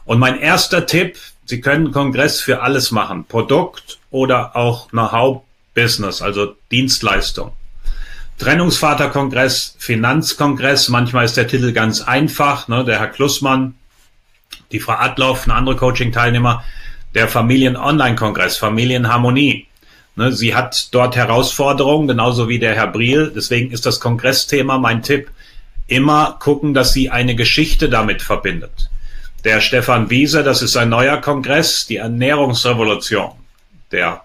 Und mein erster Tipp, Sie können Kongress für alles machen. Produkt oder auch Know-how-Business, also Dienstleistung. Trennungsvaterkongress, Finanzkongress, manchmal ist der Titel ganz einfach. Ne? Der Herr Klussmann, die Frau Adloff, eine andere Coaching-Teilnehmer, der Familien-Online-Kongress, Familienharmonie. Ne, sie hat dort Herausforderungen, genauso wie der Herr Briel. Deswegen ist das Kongressthema mein Tipp. Immer gucken, dass sie eine Geschichte damit verbindet. Der Stefan Wiese, das ist ein neuer Kongress, die Ernährungsrevolution. Der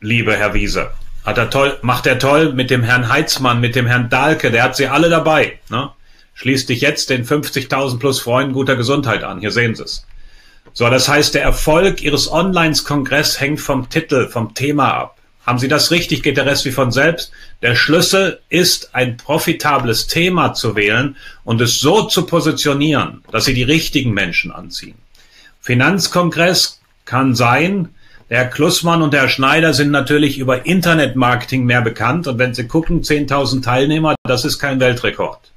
liebe Herr Wiese. Hat er toll, macht er toll mit dem Herrn Heitzmann, mit dem Herrn Dahlke, der hat sie alle dabei. Ne? Schließt dich jetzt den 50.000 plus Freunden guter Gesundheit an. Hier sehen Sie es. So, das heißt, der Erfolg Ihres Online-Kongress hängt vom Titel, vom Thema ab. Haben Sie das richtig, geht der Rest wie von selbst. Der Schlüssel ist, ein profitables Thema zu wählen und es so zu positionieren, dass Sie die richtigen Menschen anziehen. Finanzkongress kann sein, der Herr Klussmann und der Herr Schneider sind natürlich über Internetmarketing mehr bekannt und wenn Sie gucken, 10.000 Teilnehmer, das ist kein Weltrekord.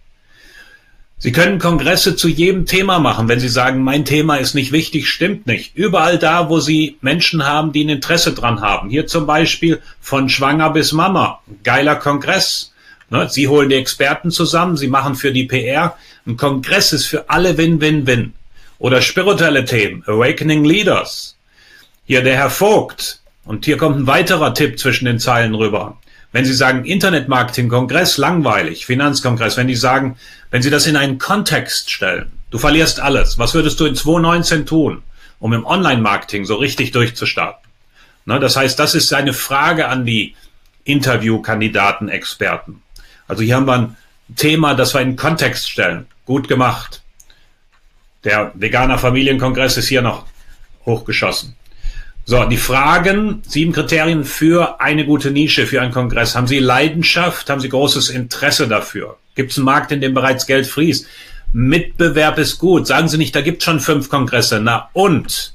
Sie können Kongresse zu jedem Thema machen. Wenn Sie sagen, mein Thema ist nicht wichtig, stimmt nicht. Überall da, wo Sie Menschen haben, die ein Interesse dran haben. Hier zum Beispiel von Schwanger bis Mama. Geiler Kongress. Ne, Sie holen die Experten zusammen, Sie machen für die PR. Ein Kongress ist für alle Win-Win-Win. Oder spirituelle Themen. Awakening Leaders. Hier der Herr Vogt. Und hier kommt ein weiterer Tipp zwischen den Zeilen rüber. Wenn Sie sagen Internetmarketing, Kongress, langweilig, Finanzkongress, wenn die sagen, wenn Sie das in einen Kontext stellen, du verlierst alles, was würdest du in 2019 tun, um im Online-Marketing so richtig durchzustarten? Ne, das heißt, das ist eine Frage an die Interviewkandidaten, Experten. Also hier haben wir ein Thema, das wir in einen Kontext stellen. Gut gemacht. Der Veganer Familienkongress ist hier noch hochgeschossen. So, die Fragen, sieben Kriterien für eine gute Nische, für einen Kongress. Haben Sie Leidenschaft? Haben Sie großes Interesse dafür? Gibt es einen Markt, in dem bereits Geld fließt? Mitbewerb ist gut. Sagen Sie nicht, da gibt es schon fünf Kongresse. Na und?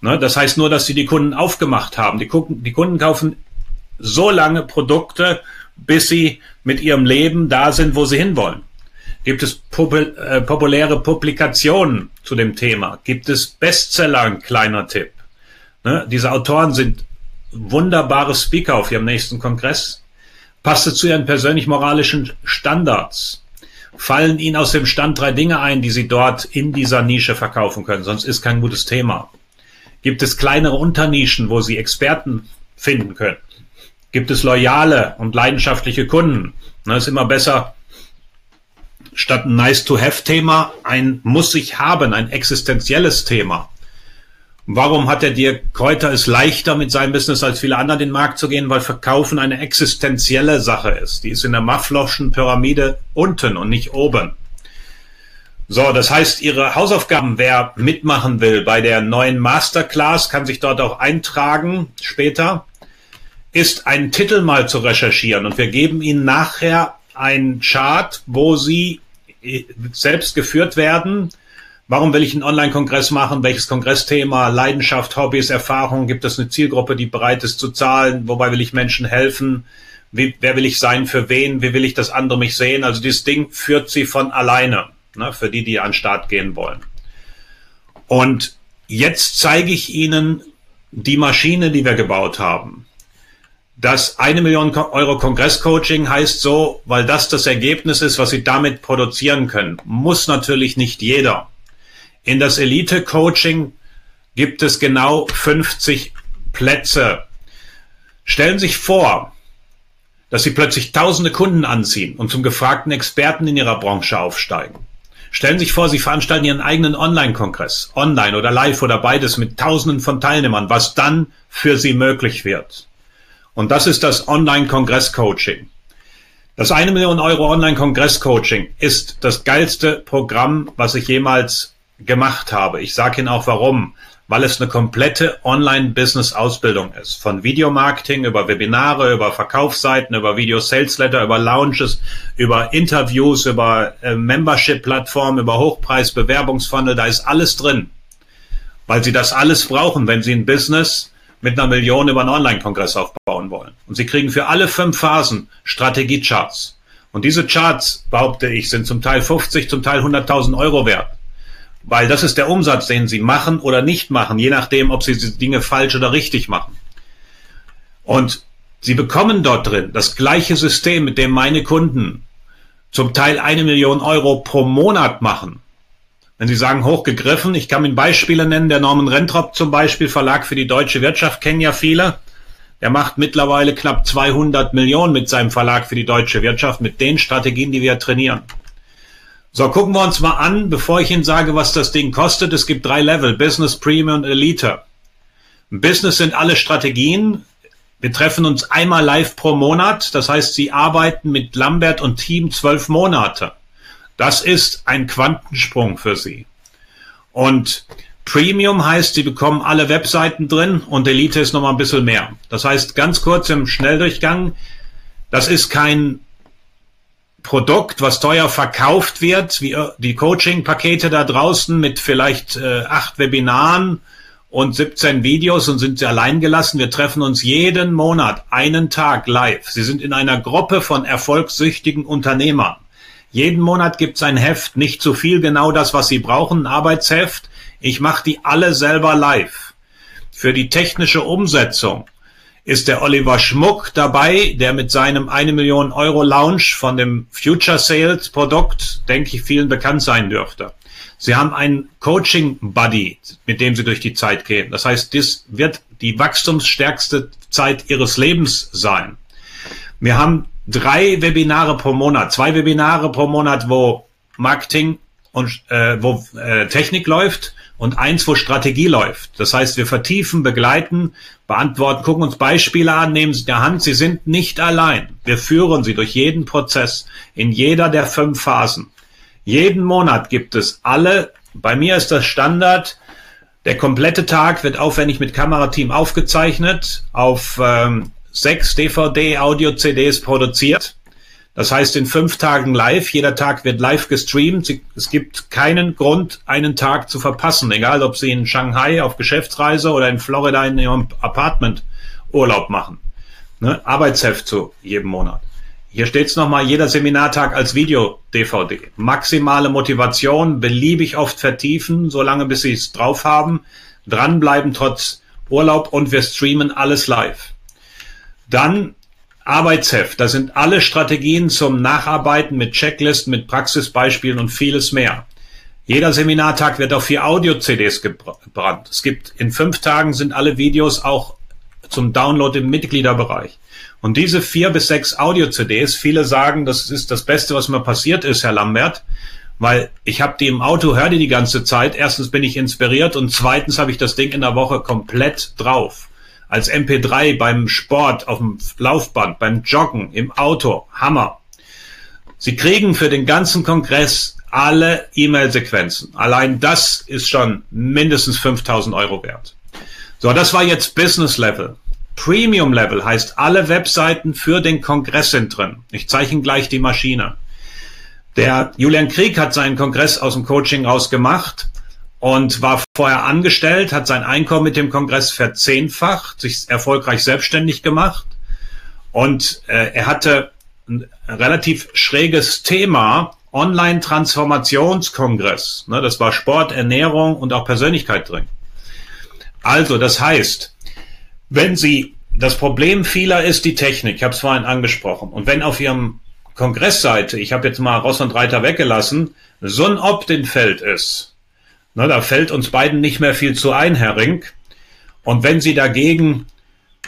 Ne, das heißt nur, dass Sie die Kunden aufgemacht haben. Die, Kunden, die Kunden kaufen so lange Produkte, bis sie mit ihrem Leben da sind, wo sie hinwollen. Gibt es popul äh, populäre Publikationen zu dem Thema? Gibt es Bestseller, ein kleiner Tipp? Ne? Diese Autoren sind wunderbare Speaker auf ihrem nächsten Kongress. Passt zu ihren persönlich moralischen Standards. Fallen Ihnen aus dem Stand drei Dinge ein, die Sie dort in dieser Nische verkaufen können, sonst ist kein gutes Thema. Gibt es kleinere Unternischen, wo Sie Experten finden können? Gibt es loyale und leidenschaftliche Kunden? Na, ist immer besser, statt ein Nice-to-have-Thema ein muss ich haben, ein existenzielles Thema. Warum hat der Dirk Kräuter es leichter mit seinem Business als viele andere den Markt zu gehen? Weil Verkaufen eine existenzielle Sache ist. Die ist in der Maslow'schen Pyramide unten und nicht oben. So, das heißt, Ihre Hausaufgaben, wer mitmachen will bei der neuen Masterclass, kann sich dort auch eintragen später, ist einen Titel mal zu recherchieren. Und wir geben Ihnen nachher einen Chart, wo Sie äh, selbst geführt werden Warum will ich einen Online-Kongress machen? Welches Kongressthema? Leidenschaft, Hobbys, Erfahrung? Gibt es eine Zielgruppe, die bereit ist zu zahlen? Wobei will ich Menschen helfen? Wie, wer will ich sein? Für wen? Wie will ich, dass andere mich sehen? Also dieses Ding führt sie von alleine, ne, für die, die an den Start gehen wollen. Und jetzt zeige ich Ihnen die Maschine, die wir gebaut haben. Das eine Million Euro Kongresscoaching heißt so, weil das das Ergebnis ist, was Sie damit produzieren können. Muss natürlich nicht jeder. In das Elite-Coaching gibt es genau 50 Plätze. Stellen Sie sich vor, dass Sie plötzlich tausende Kunden anziehen und zum gefragten Experten in Ihrer Branche aufsteigen. Stellen Sie sich vor, Sie veranstalten Ihren eigenen Online-Kongress, online oder live oder beides mit tausenden von Teilnehmern, was dann für Sie möglich wird. Und das ist das Online-Kongress-Coaching. Das eine Million Euro Online-Kongress-Coaching ist das geilste Programm, was ich jemals gemacht habe. Ich sage Ihnen auch warum. Weil es eine komplette Online-Business-Ausbildung ist. Von Videomarketing über Webinare, über Verkaufsseiten, über Video-Sales-Letter, über Launches, über Interviews, über äh, Membership-Plattformen, über Hochpreis-Bewerbungsfunnel. Da ist alles drin. Weil Sie das alles brauchen, wenn Sie ein Business mit einer Million über einen Online-Kongress aufbauen wollen. Und Sie kriegen für alle fünf Phasen Strategie-Charts. Und diese Charts, behaupte ich, sind zum Teil 50, zum Teil 100.000 Euro wert. Weil das ist der Umsatz, den Sie machen oder nicht machen, je nachdem, ob Sie die Dinge falsch oder richtig machen. Und Sie bekommen dort drin das gleiche System, mit dem meine Kunden zum Teil eine Million Euro pro Monat machen. Wenn Sie sagen hochgegriffen, ich kann Ihnen Beispiele nennen, der Norman Rentrop zum Beispiel, Verlag für die deutsche Wirtschaft, kennen ja viele. Der macht mittlerweile knapp 200 Millionen mit seinem Verlag für die deutsche Wirtschaft, mit den Strategien, die wir trainieren. So, gucken wir uns mal an, bevor ich Ihnen sage, was das Ding kostet. Es gibt drei Level, Business, Premium und Elite. Business sind alle Strategien. Wir treffen uns einmal live pro Monat. Das heißt, Sie arbeiten mit Lambert und Team zwölf Monate. Das ist ein Quantensprung für Sie. Und Premium heißt, Sie bekommen alle Webseiten drin und Elite ist nochmal ein bisschen mehr. Das heißt, ganz kurz im Schnelldurchgang, das ist kein Produkt, was teuer verkauft wird, wie die Coaching-Pakete da draußen mit vielleicht äh, acht Webinaren und 17 Videos und sind sie allein gelassen. Wir treffen uns jeden Monat einen Tag live. Sie sind in einer Gruppe von erfolgssüchtigen Unternehmern. Jeden Monat gibt's ein Heft, nicht zu viel, genau das, was Sie brauchen, ein Arbeitsheft. Ich mache die alle selber live. Für die technische Umsetzung ist der Oliver Schmuck dabei, der mit seinem eine Million Euro Launch von dem Future Sales Produkt, denke ich, vielen bekannt sein dürfte. Sie haben einen Coaching Buddy, mit dem Sie durch die Zeit gehen. Das heißt, das wird die wachstumsstärkste Zeit Ihres Lebens sein. Wir haben drei Webinare pro Monat, zwei Webinare pro Monat, wo Marketing und äh, wo äh, Technik läuft und eins, wo Strategie läuft. Das heißt, wir vertiefen, begleiten, beantworten, gucken uns Beispiele an, nehmen sie der Hand. Sie sind nicht allein. Wir führen sie durch jeden Prozess in jeder der fünf Phasen. Jeden Monat gibt es alle. Bei mir ist das Standard. Der komplette Tag wird aufwendig mit Kamerateam aufgezeichnet auf ähm, sechs DVD-Audio-CDs produziert. Das heißt in fünf Tagen live. Jeder Tag wird live gestreamt. Es gibt keinen Grund, einen Tag zu verpassen. Egal, ob Sie in Shanghai auf Geschäftsreise oder in Florida in Ihrem Apartment Urlaub machen. Ne? Arbeitsheft zu jedem Monat. Hier steht es nochmal, jeder Seminartag als Video-DVD. Maximale Motivation, beliebig oft vertiefen, solange bis Sie es drauf haben. Dranbleiben trotz Urlaub und wir streamen alles live. Dann Arbeitsheft. Da sind alle Strategien zum Nacharbeiten mit Checklisten, mit Praxisbeispielen und vieles mehr. Jeder Seminartag wird auf vier Audio-CDs gebrannt. Es gibt in fünf Tagen sind alle Videos auch zum Download im Mitgliederbereich. Und diese vier bis sechs Audio-CDs, viele sagen, das ist das Beste, was mir passiert ist, Herr Lambert, weil ich habe die im Auto, höre die die ganze Zeit. Erstens bin ich inspiriert und zweitens habe ich das Ding in der Woche komplett drauf als MP3 beim Sport, auf dem Laufband, beim Joggen, im Auto. Hammer. Sie kriegen für den ganzen Kongress alle E-Mail-Sequenzen. Allein das ist schon mindestens 5000 Euro wert. So, das war jetzt Business Level. Premium Level heißt, alle Webseiten für den Kongress sind drin. Ich zeichne gleich die Maschine. Der Julian Krieg hat seinen Kongress aus dem Coaching rausgemacht und war vorher angestellt, hat sein Einkommen mit dem Kongress verzehnfacht, sich erfolgreich selbstständig gemacht und äh, er hatte ein relativ schräges Thema, Online-Transformationskongress. Ne, das war Sport, Ernährung und auch Persönlichkeit drin. Also, das heißt, wenn Sie, das Problem vieler ist die Technik, ich habe es vorhin angesprochen, und wenn auf Ihrem Kongressseite, ich habe jetzt mal Ross und Reiter weggelassen, so ein Opt-in-Feld ist, na, da fällt uns beiden nicht mehr viel zu ein, Herr Rink. Und wenn Sie dagegen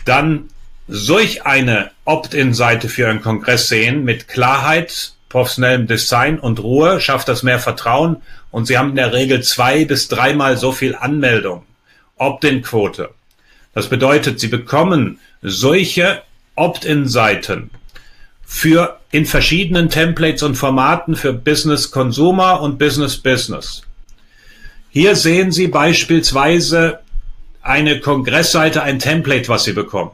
dann solch eine Opt-in-Seite für einen Kongress sehen, mit Klarheit, professionellem Design und Ruhe, schafft das mehr Vertrauen und Sie haben in der Regel zwei bis dreimal so viel Anmeldung. Opt-in-Quote. Das bedeutet, Sie bekommen solche Opt-in-Seiten für in verschiedenen Templates und Formaten für Business Consumer und Business Business. Hier sehen Sie beispielsweise eine Kongressseite, ein Template, was Sie bekommen.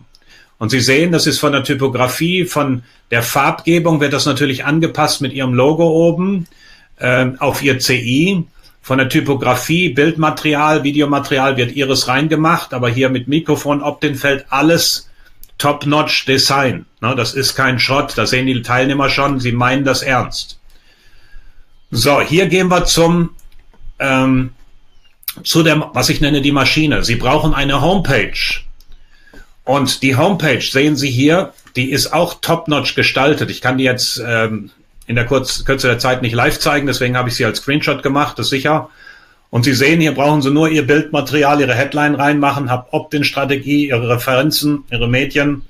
Und Sie sehen, das ist von der Typografie, von der Farbgebung wird das natürlich angepasst mit Ihrem Logo oben äh, auf Ihr CI. Von der Typografie, Bildmaterial, Videomaterial wird Ihres reingemacht, aber hier mit Mikrofon, Optin-Feld, alles Top-Notch Design. Ne, das ist kein Schrott, da sehen die Teilnehmer schon, sie meinen das ernst. So, hier gehen wir zum ähm, zu der, was ich nenne, die Maschine. Sie brauchen eine Homepage. Und die Homepage sehen Sie hier, die ist auch top-notch gestaltet. Ich kann die jetzt ähm, in der Kurz Kürze der Zeit nicht live zeigen, deswegen habe ich sie als Screenshot gemacht, das ist sicher. Und Sie sehen, hier brauchen Sie nur Ihr Bildmaterial, Ihre Headline reinmachen, haben Opt-in-Strategie, Ihre Referenzen, Ihre Medien.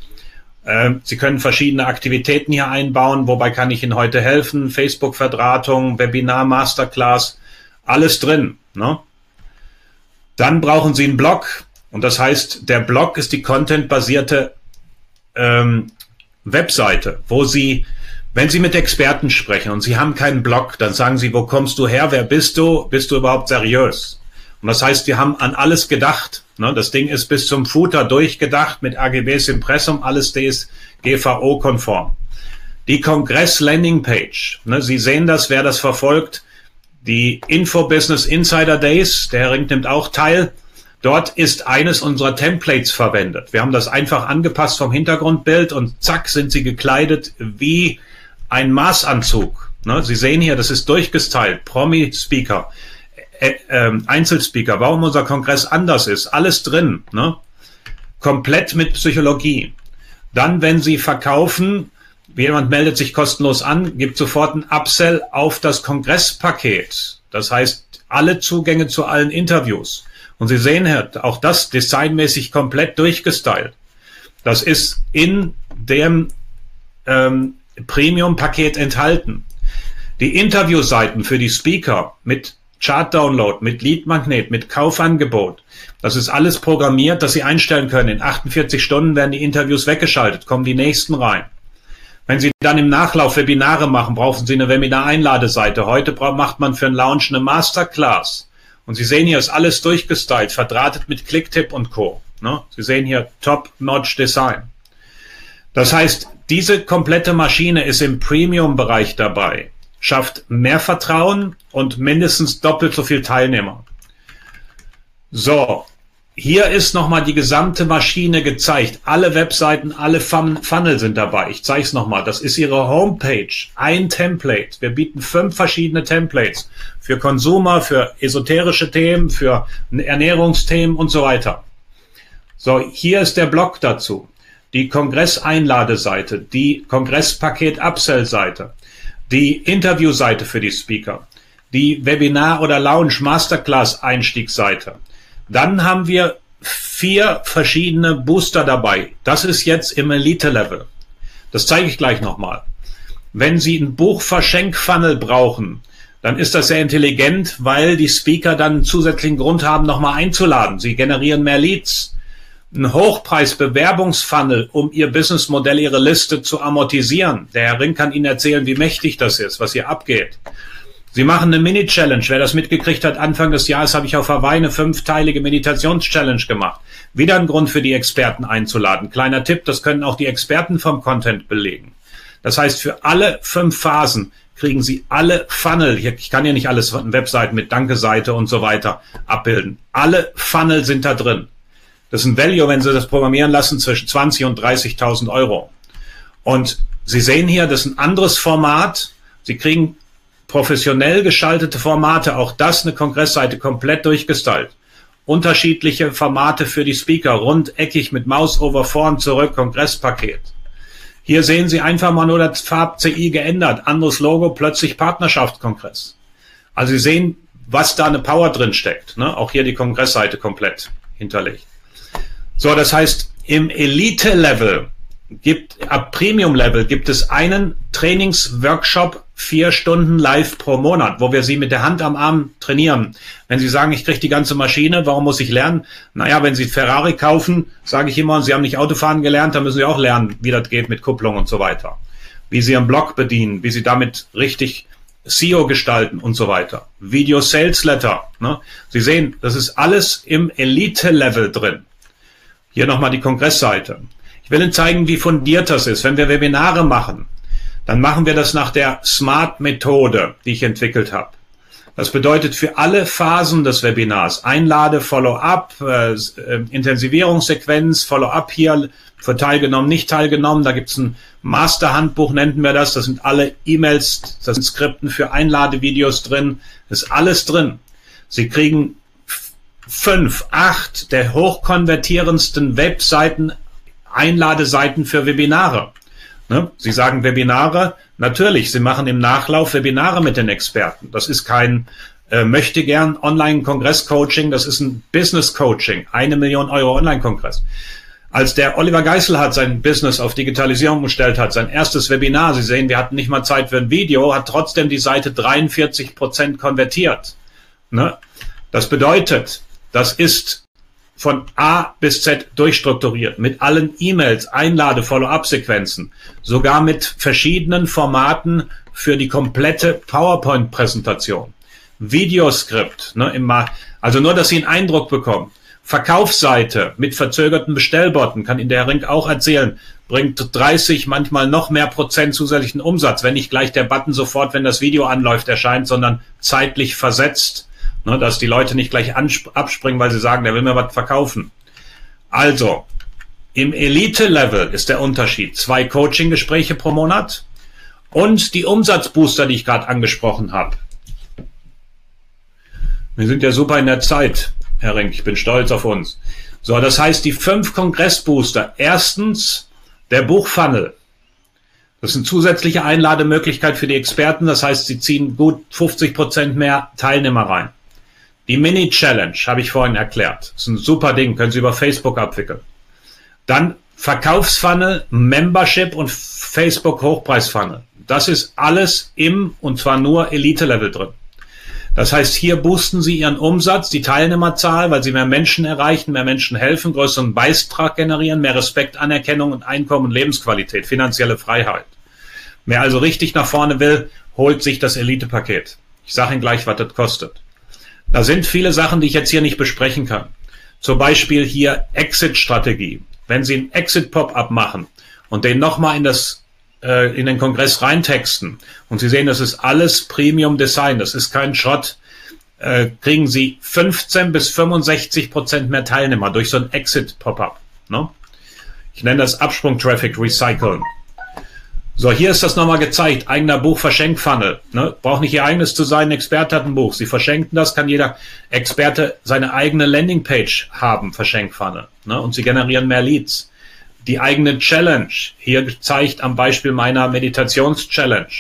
Ähm, Sie können verschiedene Aktivitäten hier einbauen. Wobei kann ich Ihnen heute helfen? Facebook-Verdrahtung, Webinar, Masterclass, alles drin. Ne? Dann brauchen Sie einen Blog. Und das heißt, der Blog ist die contentbasierte ähm, Webseite, wo Sie wenn Sie mit Experten sprechen und Sie haben keinen Blog, dann sagen Sie, wo kommst du her, wer bist du, bist du überhaupt seriös? Und das heißt, wir haben an alles gedacht. Ne? Das Ding ist bis zum Footer durchgedacht mit AGBs Impressum, alles DSGVO-konform. Die Kongress-Landing-Page, ne? Sie sehen das, wer das verfolgt, die Info Business Insider Days, der Ring nimmt auch teil. Dort ist eines unserer Templates verwendet. Wir haben das einfach angepasst vom Hintergrundbild und zack sind sie gekleidet wie ein Maßanzug. Ne? Sie sehen hier, das ist durchgestylt. Promi-Speaker, äh, äh, Einzelspeaker, warum unser Kongress anders ist, alles drin. Ne? Komplett mit Psychologie. Dann, wenn Sie verkaufen, jemand meldet sich kostenlos an, gibt sofort ein Upsell auf das Kongresspaket. Das heißt, alle Zugänge zu allen Interviews. Und Sie sehen hier, auch das designmäßig komplett durchgestylt. Das ist in dem ähm, Premium-Paket enthalten. Die Interviewseiten für die Speaker mit Chart-Download, mit Lead-Magnet, mit Kaufangebot, das ist alles programmiert, dass Sie einstellen können. In 48 Stunden werden die Interviews weggeschaltet, kommen die nächsten rein. Wenn Sie dann im Nachlauf Webinare machen, brauchen Sie eine Webinar-Einladeseite. Heute macht man für einen Launch eine Masterclass. Und Sie sehen hier, ist alles durchgestylt, verdrahtet mit Clicktip und Co. Ne? Sie sehen hier Top-Notch Design. Das heißt, diese komplette Maschine ist im Premium-Bereich dabei, schafft mehr Vertrauen und mindestens doppelt so viel Teilnehmer. So, hier ist nochmal die gesamte Maschine gezeigt. Alle Webseiten, alle Fun Funnel sind dabei. Ich zeige es nochmal. Das ist Ihre Homepage. Ein Template. Wir bieten fünf verschiedene Templates. Für Konsumer, für esoterische Themen, für Ernährungsthemen und so weiter. So, hier ist der Blog dazu die Kongresseinladeseite, die Kongresspaket-Upsell-Seite, die Interviewseite für die Speaker, die Webinar- oder Lounge-Masterclass-Einstiegsseite. Dann haben wir vier verschiedene Booster dabei. Das ist jetzt im Elite-Level. Das zeige ich gleich nochmal. Wenn Sie ein Buchverschenkfunnel brauchen, dann ist das sehr intelligent, weil die Speaker dann einen zusätzlichen Grund haben, nochmal einzuladen. Sie generieren mehr Leads ein Hochpreis-Bewerbungsfunnel, um Ihr Businessmodell, Ihre Liste zu amortisieren. Der Herr Ring kann Ihnen erzählen, wie mächtig das ist, was hier abgeht. Sie machen eine Mini-Challenge. Wer das mitgekriegt hat, Anfang des Jahres habe ich auf Hawaii eine fünfteilige Meditations-Challenge gemacht. Wieder ein Grund für die Experten einzuladen. Kleiner Tipp, das können auch die Experten vom Content belegen. Das heißt, für alle fünf Phasen kriegen Sie alle Funnel. Ich kann ja nicht alles Webseiten mit Danke-Seite und so weiter abbilden. Alle Funnel sind da drin. Das ist ein Value, wenn Sie das programmieren lassen, zwischen 20 und 30.000 Euro. Und Sie sehen hier, das ist ein anderes Format. Sie kriegen professionell geschaltete Formate, auch das eine Kongressseite komplett durchgestylt. Unterschiedliche Formate für die Speaker, rundeckig mit Mausover vor und zurück, Kongresspaket. Hier sehen Sie einfach mal nur das Farb-CI geändert, anderes Logo, plötzlich Partnerschaftskongress. Also Sie sehen, was da eine Power drin steckt. Ne? Auch hier die Kongressseite komplett hinterlegt. So, das heißt, im Elite-Level gibt, ab Premium-Level gibt es einen Trainingsworkshop, vier Stunden live pro Monat, wo wir Sie mit der Hand am Arm trainieren. Wenn Sie sagen, ich kriege die ganze Maschine, warum muss ich lernen? Naja, wenn Sie Ferrari kaufen, sage ich immer, Sie haben nicht Autofahren gelernt, dann müssen Sie auch lernen, wie das geht mit Kupplung und so weiter. Wie Sie Ihren Blog bedienen, wie Sie damit richtig SEO gestalten und so weiter. Video Sales Letter. Ne? Sie sehen, das ist alles im Elite-Level drin. Hier nochmal die Kongressseite. Ich will Ihnen zeigen, wie fundiert das ist. Wenn wir Webinare machen, dann machen wir das nach der SMART-Methode, die ich entwickelt habe. Das bedeutet für alle Phasen des Webinars, Einlade, Follow-up, äh, äh, Intensivierungssequenz, Follow-up hier, für teilgenommen, nicht teilgenommen. Da gibt's ein Master-Handbuch, nennen wir das. Da sind alle E-Mails, das sind Skripten für Einladevideos drin. Das ist alles drin. Sie kriegen fünf, acht der hochkonvertierendsten Webseiten, Einladeseiten für Webinare. Ne? Sie sagen Webinare, natürlich, Sie machen im Nachlauf Webinare mit den Experten. Das ist kein äh, möchte gern Online-Kongress-Coaching, das ist ein Business-Coaching, eine Million Euro Online-Kongress. Als der Oliver Geiselhardt sein Business auf Digitalisierung gestellt hat, sein erstes Webinar, Sie sehen, wir hatten nicht mal Zeit für ein Video, hat trotzdem die Seite 43 Prozent konvertiert. Ne? Das bedeutet, das ist von A bis Z durchstrukturiert, mit allen E-Mails, Einlade, Follow-up-Sequenzen, sogar mit verschiedenen Formaten für die komplette PowerPoint-Präsentation. Videoskript, ne, immer, also nur, dass Sie einen Eindruck bekommen. Verkaufsseite mit verzögerten Bestellbotten, kann Ihnen der Herr Rink auch erzählen, bringt 30, manchmal noch mehr Prozent zusätzlichen Umsatz, wenn nicht gleich der Button sofort, wenn das Video anläuft, erscheint, sondern zeitlich versetzt, ne, dass die Leute nicht gleich abspringen, weil sie sagen, der will mir was verkaufen. Also, im Elite-Level ist der Unterschied zwei Coaching-Gespräche pro Monat und die Umsatzbooster, die ich gerade angesprochen habe. Wir sind ja super in der Zeit, Herr Rink. Ich bin stolz auf uns. So, das heißt, die fünf Kongressbooster. Erstens, der Buchfunnel. Das ist eine zusätzliche Einlademöglichkeit für die Experten. Das heißt, sie ziehen gut 50 Prozent mehr Teilnehmer rein. Die Mini-Challenge habe ich vorhin erklärt. Ist ein super Ding. Können Sie über Facebook abwickeln. Dann Verkaufsfunnel, Membership und Facebook Hochpreisfunnel. Das ist alles im und zwar nur Elite-Level drin. Das heißt, hier boosten Sie Ihren Umsatz, die Teilnehmerzahl, weil Sie mehr Menschen erreichen, mehr Menschen helfen, größeren Beitrag generieren, mehr Respekt, Anerkennung und Einkommen, Lebensqualität, finanzielle Freiheit. Wer also richtig nach vorne will, holt sich das Elite-Paket. Ich sage Ihnen gleich, was das kostet. Da sind viele Sachen, die ich jetzt hier nicht besprechen kann. Zum Beispiel hier Exit-Strategie. Wenn Sie einen Exit-Pop-up machen und den nochmal in das äh, in den Kongress reintexten und Sie sehen, das ist alles Premium Design, das ist kein Schrott, äh, kriegen Sie 15 bis 65 Prozent mehr Teilnehmer durch so ein Exit-Pop-up. Ne? Ich nenne das Absprung-Traffic Recyceln. So, hier ist das nochmal gezeigt. Eigener Buch-Verschenkfunnel. Ne? Braucht nicht Ihr eigenes zu sein. Ein Experte hat ein Buch. Sie verschenken das, kann jeder Experte seine eigene Landingpage haben, Verschenkfunnel. Ne? Und Sie generieren mehr Leads die eigene Challenge. Hier gezeigt am Beispiel meiner Meditations-Challenge.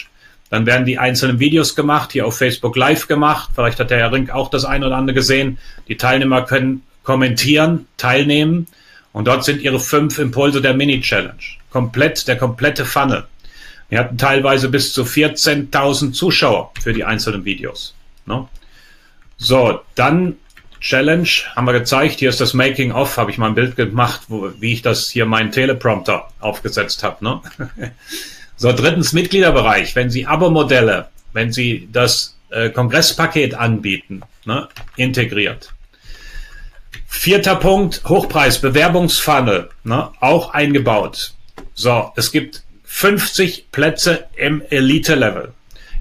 Dann werden die einzelnen Videos gemacht, hier auf Facebook Live gemacht. Vielleicht hat der Herr Rink auch das ein oder andere gesehen. Die Teilnehmer können kommentieren, teilnehmen. Und dort sind ihre fünf Impulse der Mini-Challenge. Komplett, der komplette Funnel. Wir hatten teilweise bis zu 14.000 Zuschauer für die einzelnen Videos. Ne? So, dann Challenge haben wir gezeigt. Hier ist das Making of, habe ich mal ein Bild gemacht, wo, wie ich das hier meinen Teleprompter aufgesetzt habe. Ne? (laughs) so, drittens Mitgliederbereich. Wenn Sie Abo-Modelle, wenn Sie das äh, Kongresspaket anbieten, ne, integriert. Vierter Punkt, Hochpreis, Bewerbungsfunnel, ne, auch eingebaut. So, es gibt 50 Plätze im Elite-Level.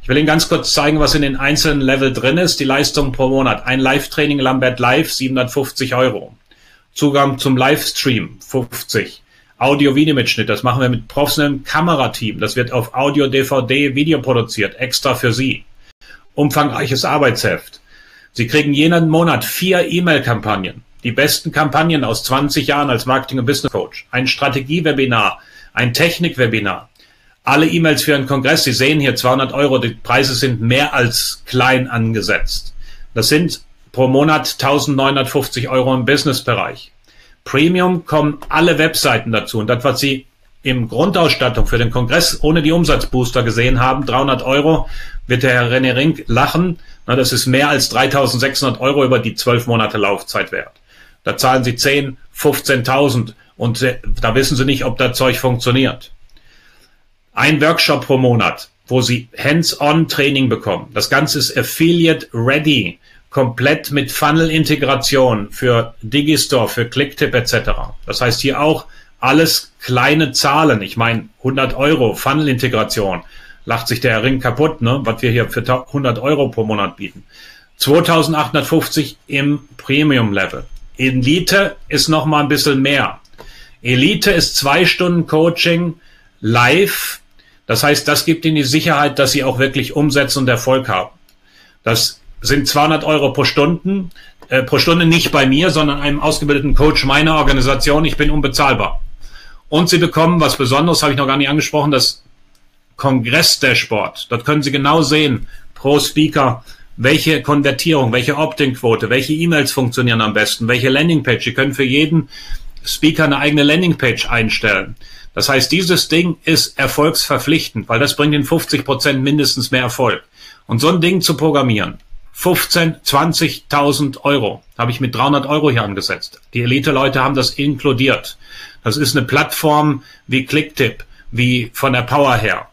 Ich will Ihnen ganz kurz zeigen, was in den einzelnen Level drin ist. Die Leistung pro Monat. Ein Live-Training Lambert Live, 750 Euro. Zugang zum Livestream, 50. Audio-Video-Mitschnitt, das machen wir mit professionellem Kamerateam. Das wird auf Audio, DVD, Video produziert, extra für Sie. Umfangreiches Arbeitsheft. Sie kriegen jeden Monat vier E-Mail-Kampagnen. Die besten Kampagnen aus 20 Jahren als Marketing- und Business Coach. Ein Strategie-Webinar, ein Technik-Webinar, alle E-Mails für einen Kongress. Sie sehen hier 200 Euro. Die Preise sind mehr als klein angesetzt. Das sind pro Monat 1950 Euro im Businessbereich. Premium kommen alle Webseiten dazu. Und das, was Sie im Grundausstattung für den Kongress ohne die Umsatzbooster gesehen haben, 300 Euro, wird der Herr René Rink lachen. Na, das ist mehr als 3600 Euro über die 12 Monate Laufzeit wert. Da zahlen Sie 10, 15.000 und da wissen Sie nicht, ob das Zeug funktioniert ein Workshop pro Monat, wo Sie Hands-on-Training bekommen. Das Ganze ist Affiliate Ready, komplett mit Funnel-Integration für Digistore, für Clicktip etc. Das heißt hier auch alles kleine Zahlen. Ich meine 100 Euro Funnel-Integration. Lacht sich der Ring kaputt, ne? was wir hier für 100 Euro pro Monat bieten. 2850 im Premium-Level. Elite ist noch mal ein bisschen mehr. Elite ist zwei Stunden Coaching live das heißt, das gibt ihnen die Sicherheit, dass sie auch wirklich umsetzen und Erfolg haben. Das sind 200 Euro pro Stunde, äh, pro Stunde nicht bei mir, sondern einem ausgebildeten Coach meiner Organisation. Ich bin unbezahlbar. Und sie bekommen, was Besonderes habe ich noch gar nicht angesprochen, das Kongress der Sport. Dort können Sie genau sehen, pro Speaker, welche Konvertierung, welche Opt-in-Quote, welche E-Mails funktionieren am besten, welche Landingpage. Sie können für jeden Speaker eine eigene Landingpage einstellen. Das heißt, dieses Ding ist erfolgsverpflichtend, weil das bringt in 50 Prozent mindestens mehr Erfolg. Und so ein Ding zu programmieren, 15, 20.000 Euro, habe ich mit 300 Euro hier angesetzt. Die Elite-Leute haben das inkludiert. Das ist eine Plattform wie Clicktip, wie von der Power her.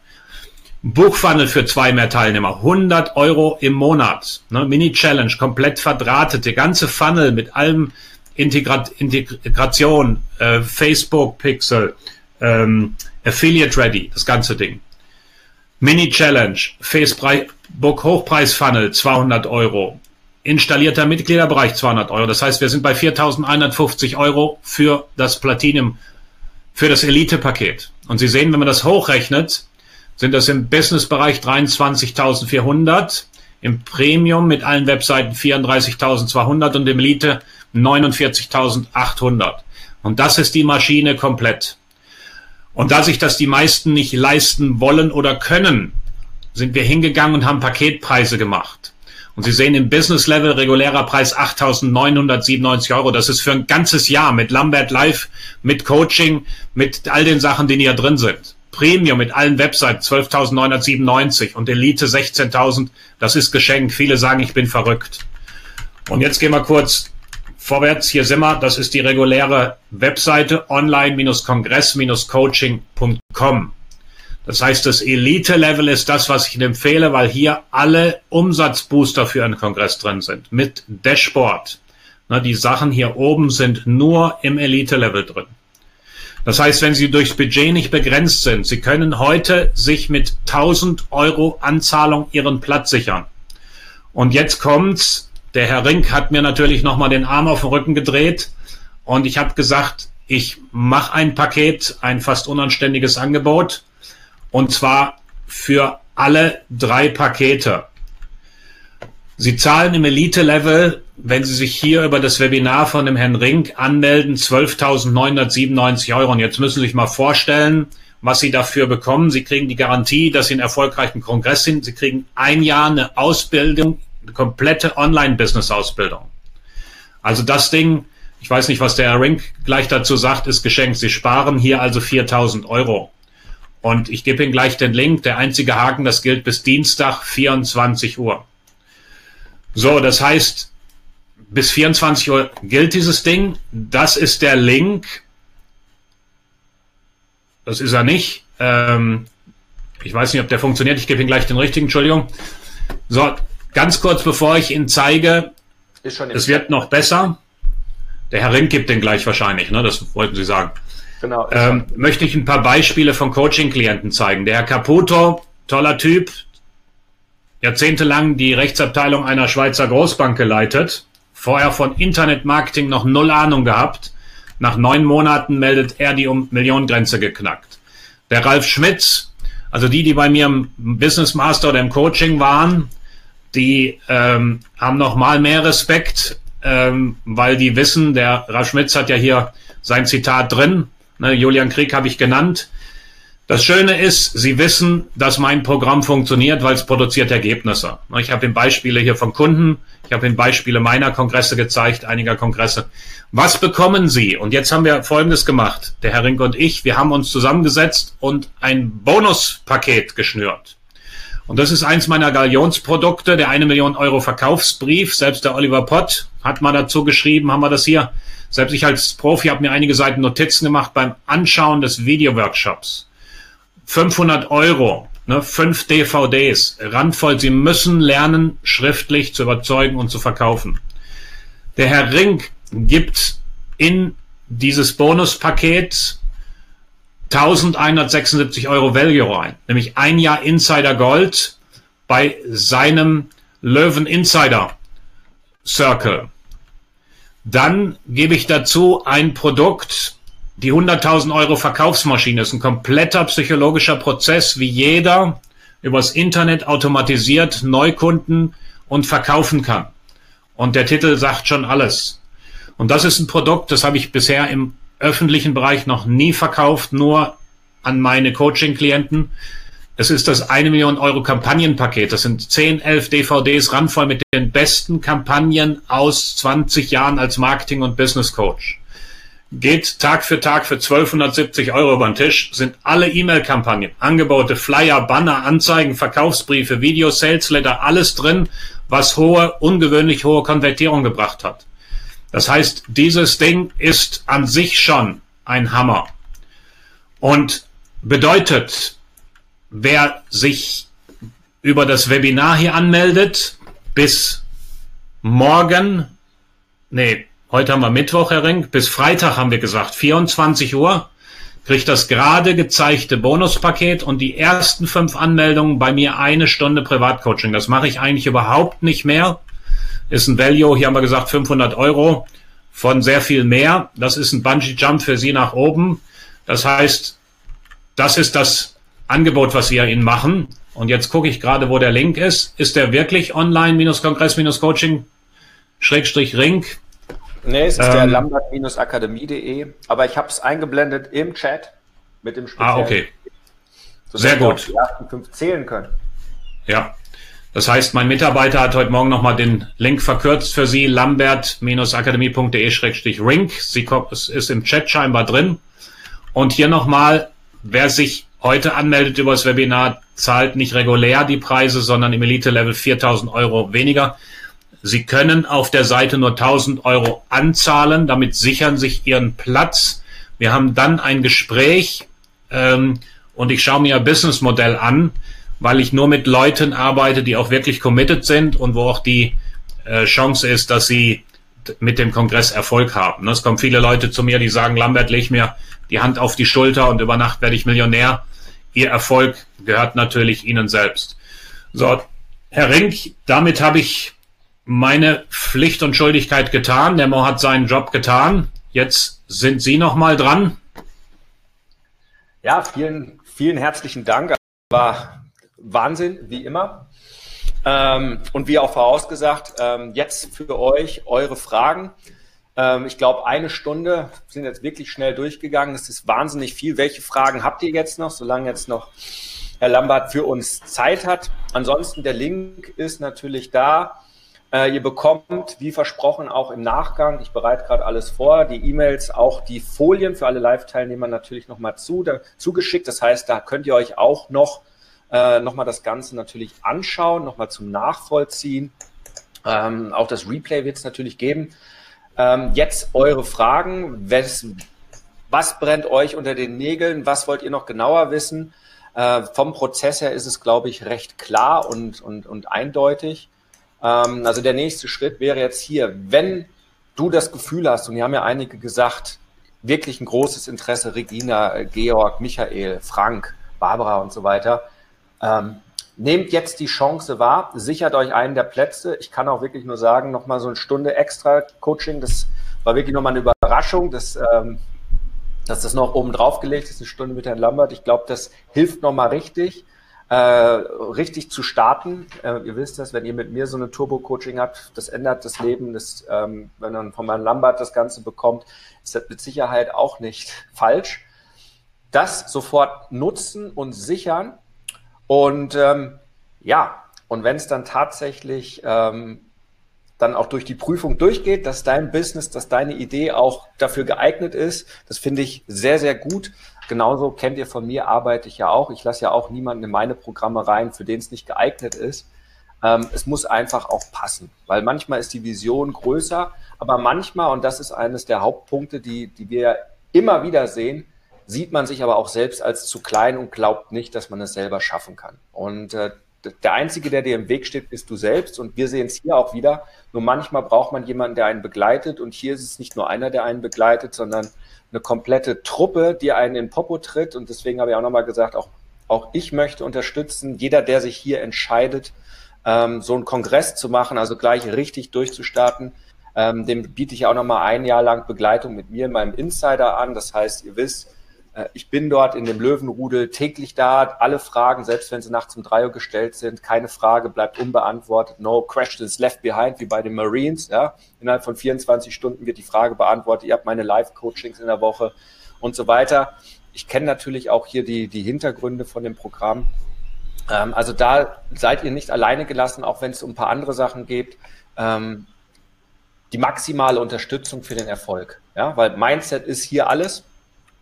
Buchfunnel für zwei mehr Teilnehmer, 100 Euro im Monat. Ne? Mini-Challenge, komplett verdrahtet, der ganze Funnel mit allem Integrat Integration, äh, Facebook-Pixel, ähm, Affiliate Ready, das ganze Ding. Mini-Challenge, Facebook Hochpreis-Funnel, 200 Euro. Installierter Mitgliederbereich 200 Euro. Das heißt, wir sind bei 4.150 Euro für das Platinum, für das Elite-Paket. Und Sie sehen, wenn man das hochrechnet, sind das im Business-Bereich 23.400, im Premium mit allen Webseiten 34.200 und im Elite 49.800. Und das ist die Maschine komplett. Und da sich das die meisten nicht leisten wollen oder können, sind wir hingegangen und haben Paketpreise gemacht. Und Sie sehen im Business Level regulärer Preis 8.997 Euro. Das ist für ein ganzes Jahr mit Lambert Live, mit Coaching, mit all den Sachen, die hier drin sind. Premium mit allen Webseiten 12.997 und Elite 16.000. Das ist Geschenk. Viele sagen, ich bin verrückt. Und jetzt gehen wir kurz vorwärts. Hier sind wir. Das ist die reguläre Webseite online-kongress-coaching.com. Das heißt, das Elite-Level ist das, was ich Ihnen empfehle, weil hier alle Umsatzbooster für einen Kongress drin sind. Mit Dashboard. Na, die Sachen hier oben sind nur im Elite-Level drin. Das heißt, wenn Sie durchs Budget nicht begrenzt sind, Sie können heute sich mit 1000 Euro Anzahlung Ihren Platz sichern. Und jetzt kommt's. Der Herr Rink hat mir natürlich nochmal den Arm auf den Rücken gedreht und ich habe gesagt, ich mache ein Paket, ein fast unanständiges Angebot und zwar für alle drei Pakete. Sie zahlen im Elite-Level, wenn Sie sich hier über das Webinar von dem Herrn Rink anmelden, 12.997 Euro. Und jetzt müssen Sie sich mal vorstellen, was Sie dafür bekommen. Sie kriegen die Garantie, dass Sie einen erfolgreichen Kongress sind. Sie kriegen ein Jahr eine Ausbildung, komplette Online-Business-Ausbildung. Also das Ding, ich weiß nicht, was der Herr Rink gleich dazu sagt, ist geschenkt. Sie sparen hier also 4.000 Euro. Und ich gebe Ihnen gleich den Link. Der einzige Haken, das gilt bis Dienstag 24 Uhr. So, das heißt, bis 24 Uhr gilt dieses Ding. Das ist der Link. Das ist er nicht. Ähm, ich weiß nicht, ob der funktioniert. Ich gebe Ihnen gleich den richtigen. Entschuldigung. So, ganz kurz bevor ich Ihnen zeige, es wird noch besser. Der Herr Rink gibt den gleich wahrscheinlich, ne? Das wollten Sie sagen. Genau. Ähm, möchte ich ein paar Beispiele von Coaching-Klienten zeigen. Der Herr Caputo, toller Typ, jahrzehntelang die Rechtsabteilung einer Schweizer Großbank geleitet, vorher von Internetmarketing noch null Ahnung gehabt. Nach neun Monaten meldet er die um Millionengrenze geknackt. Der Ralf Schmitz, also die, die bei mir im Business Master oder im Coaching waren, die ähm, haben noch mal mehr Respekt, ähm, weil die wissen, der Ralf Schmitz hat ja hier sein Zitat drin, Ne, Julian Krieg habe ich genannt. Das Schöne ist, Sie wissen, dass mein Programm funktioniert, weil es produziert Ergebnisse. Ne, ich habe Ihnen Beispiele hier von Kunden, ich habe Ihnen Beispiele meiner Kongresse gezeigt, einiger Kongresse. Was bekommen Sie? Und jetzt haben wir Folgendes gemacht. Der Herr Rink und ich, wir haben uns zusammengesetzt und ein Bonuspaket geschnürt. Und das ist eins meiner Galionsprodukte, der eine Million Euro Verkaufsbrief. Selbst der Oliver Pott hat mal dazu geschrieben, haben wir das hier. Selbst ich als Profi habe mir einige Seiten Notizen gemacht beim Anschauen des Videoworkshops. 500 Euro, ne, fünf DVDs, randvoll. Sie müssen lernen, schriftlich zu überzeugen und zu verkaufen. Der Herr Rink gibt in dieses Bonuspaket 1176 Euro Value rein, nämlich ein Jahr Insider Gold bei seinem Löwen Insider Circle. Dann gebe ich dazu ein Produkt, die 100.000 Euro Verkaufsmaschine. Das ist ein kompletter psychologischer Prozess, wie jeder übers Internet automatisiert Neukunden und verkaufen kann. Und der Titel sagt schon alles. Und das ist ein Produkt, das habe ich bisher im öffentlichen Bereich noch nie verkauft, nur an meine Coaching-Klienten. Es ist das eine Million Euro Kampagnenpaket. Das sind 10, 11 DVDs randvoll mit den besten Kampagnen aus 20 Jahren als Marketing- und Business Coach. Geht Tag für Tag für 1270 Euro über den Tisch, sind alle E-Mail-Kampagnen, Angebote, Flyer, Banner, Anzeigen, Verkaufsbriefe, Videos, Salesletter, alles drin, was hohe, ungewöhnlich hohe Konvertierung gebracht hat. Das heißt, dieses Ding ist an sich schon ein Hammer. Und bedeutet, wer sich über das Webinar hier anmeldet, bis morgen, nee, heute haben wir Mittwoch, Herr Ring, bis Freitag haben wir gesagt, 24 Uhr, kriegt das gerade gezeigte Bonuspaket und die ersten fünf Anmeldungen bei mir eine Stunde Privatcoaching. Das mache ich eigentlich überhaupt nicht mehr. Ist ein Value, hier haben wir gesagt 500 Euro von sehr viel mehr. Das ist ein Bungee Jump für Sie nach oben. Das heißt, das ist das Angebot, was wir Ihnen machen. Und jetzt gucke ich gerade, wo der Link ist. Ist der wirklich online-kongress-coaching Schrägstrich Ring? Nee, es ist ähm, der lambert-akademie.de, aber ich habe es eingeblendet im Chat mit dem speziellen. Ah, okay. Sehr gut. Die ersten fünf zählen können. Ja. Das heißt, mein Mitarbeiter hat heute Morgen nochmal den Link verkürzt für Sie, lambert-akademie.de-ring. Sie ist im Chat scheinbar drin. Und hier nochmal, wer sich heute anmeldet über das Webinar, zahlt nicht regulär die Preise, sondern im Elite-Level 4000 Euro weniger. Sie können auf der Seite nur 1000 Euro anzahlen, damit sichern sich Ihren Platz. Wir haben dann ein Gespräch ähm, und ich schaue mir Ihr Businessmodell an, weil ich nur mit Leuten arbeite, die auch wirklich committed sind und wo auch die äh, Chance ist, dass sie mit dem Kongress Erfolg haben. Es kommen viele Leute zu mir, die sagen, Lambert, leg mir die Hand auf die Schulter und über Nacht werde ich Millionär. Ihr Erfolg gehört natürlich Ihnen selbst. So, Herr Rink, damit habe ich meine Pflicht und Schuldigkeit getan. Der Mo hat seinen Job getan. Jetzt sind Sie noch mal dran. Ja, vielen, vielen herzlichen Dank. War Wahnsinn, wie immer. Ähm, und wie auch vorausgesagt, ähm, jetzt für euch eure Fragen. Ähm, ich glaube, eine Stunde sind jetzt wirklich schnell durchgegangen. Das ist wahnsinnig viel. Welche Fragen habt ihr jetzt noch, solange jetzt noch Herr Lambert für uns Zeit hat? Ansonsten, der Link ist natürlich da. Äh, ihr bekommt, wie versprochen, auch im Nachgang, ich bereite gerade alles vor, die E-Mails, auch die Folien für alle Live-Teilnehmer natürlich nochmal zu, zugeschickt. Das heißt, da könnt ihr euch auch noch, äh, nochmal das Ganze natürlich anschauen, nochmal zum Nachvollziehen. Ähm, auch das Replay wird es natürlich geben. Ähm, jetzt eure Fragen. Was, was brennt euch unter den Nägeln? Was wollt ihr noch genauer wissen? Äh, vom Prozess her ist es, glaube ich, recht klar und, und, und eindeutig. Ähm, also der nächste Schritt wäre jetzt hier, wenn du das Gefühl hast, und wir haben ja einige gesagt, wirklich ein großes Interesse, Regina, Georg, Michael, Frank, Barbara und so weiter, ähm, nehmt jetzt die Chance wahr, sichert euch einen der Plätze. Ich kann auch wirklich nur sagen, nochmal so eine Stunde extra Coaching, das war wirklich nochmal eine Überraschung, dass, ähm, dass das noch oben drauf gelegt ist, eine Stunde mit Herrn Lambert. Ich glaube, das hilft nochmal richtig äh, richtig zu starten. Äh, ihr wisst das, wenn ihr mit mir so eine Turbo-Coaching habt, das ändert das Leben. Das, ähm, wenn man von Herrn Lambert das Ganze bekommt, ist das mit Sicherheit auch nicht (laughs) falsch. Das sofort nutzen und sichern. Und ähm, ja, und wenn es dann tatsächlich ähm, dann auch durch die Prüfung durchgeht, dass dein Business, dass deine Idee auch dafür geeignet ist, das finde ich sehr, sehr gut. Genauso kennt ihr von mir, arbeite ich ja auch. Ich lasse ja auch niemanden in meine Programme rein, für den es nicht geeignet ist. Ähm, es muss einfach auch passen, weil manchmal ist die Vision größer, aber manchmal, und das ist eines der Hauptpunkte, die, die wir immer wieder sehen, sieht man sich aber auch selbst als zu klein und glaubt nicht, dass man es selber schaffen kann. Und äh, der Einzige, der dir im Weg steht, bist du selbst. Und wir sehen es hier auch wieder. Nur manchmal braucht man jemanden, der einen begleitet. Und hier ist es nicht nur einer, der einen begleitet, sondern eine komplette Truppe, die einen in Popo tritt. Und deswegen habe ich auch nochmal gesagt, auch, auch ich möchte unterstützen, jeder, der sich hier entscheidet, ähm, so einen Kongress zu machen, also gleich richtig durchzustarten, ähm, dem biete ich auch nochmal ein Jahr lang Begleitung mit mir in meinem Insider an. Das heißt, ihr wisst, ich bin dort in dem Löwenrudel täglich da. Alle Fragen, selbst wenn sie nachts um drei Uhr gestellt sind, keine Frage bleibt unbeantwortet. No questions left behind, wie bei den Marines. Ja. Innerhalb von 24 Stunden wird die Frage beantwortet. Ihr habt meine Live-Coachings in der Woche und so weiter. Ich kenne natürlich auch hier die, die Hintergründe von dem Programm. Ähm, also da seid ihr nicht alleine gelassen, auch wenn es um ein paar andere Sachen geht. Ähm, die maximale Unterstützung für den Erfolg. Ja, weil Mindset ist hier alles,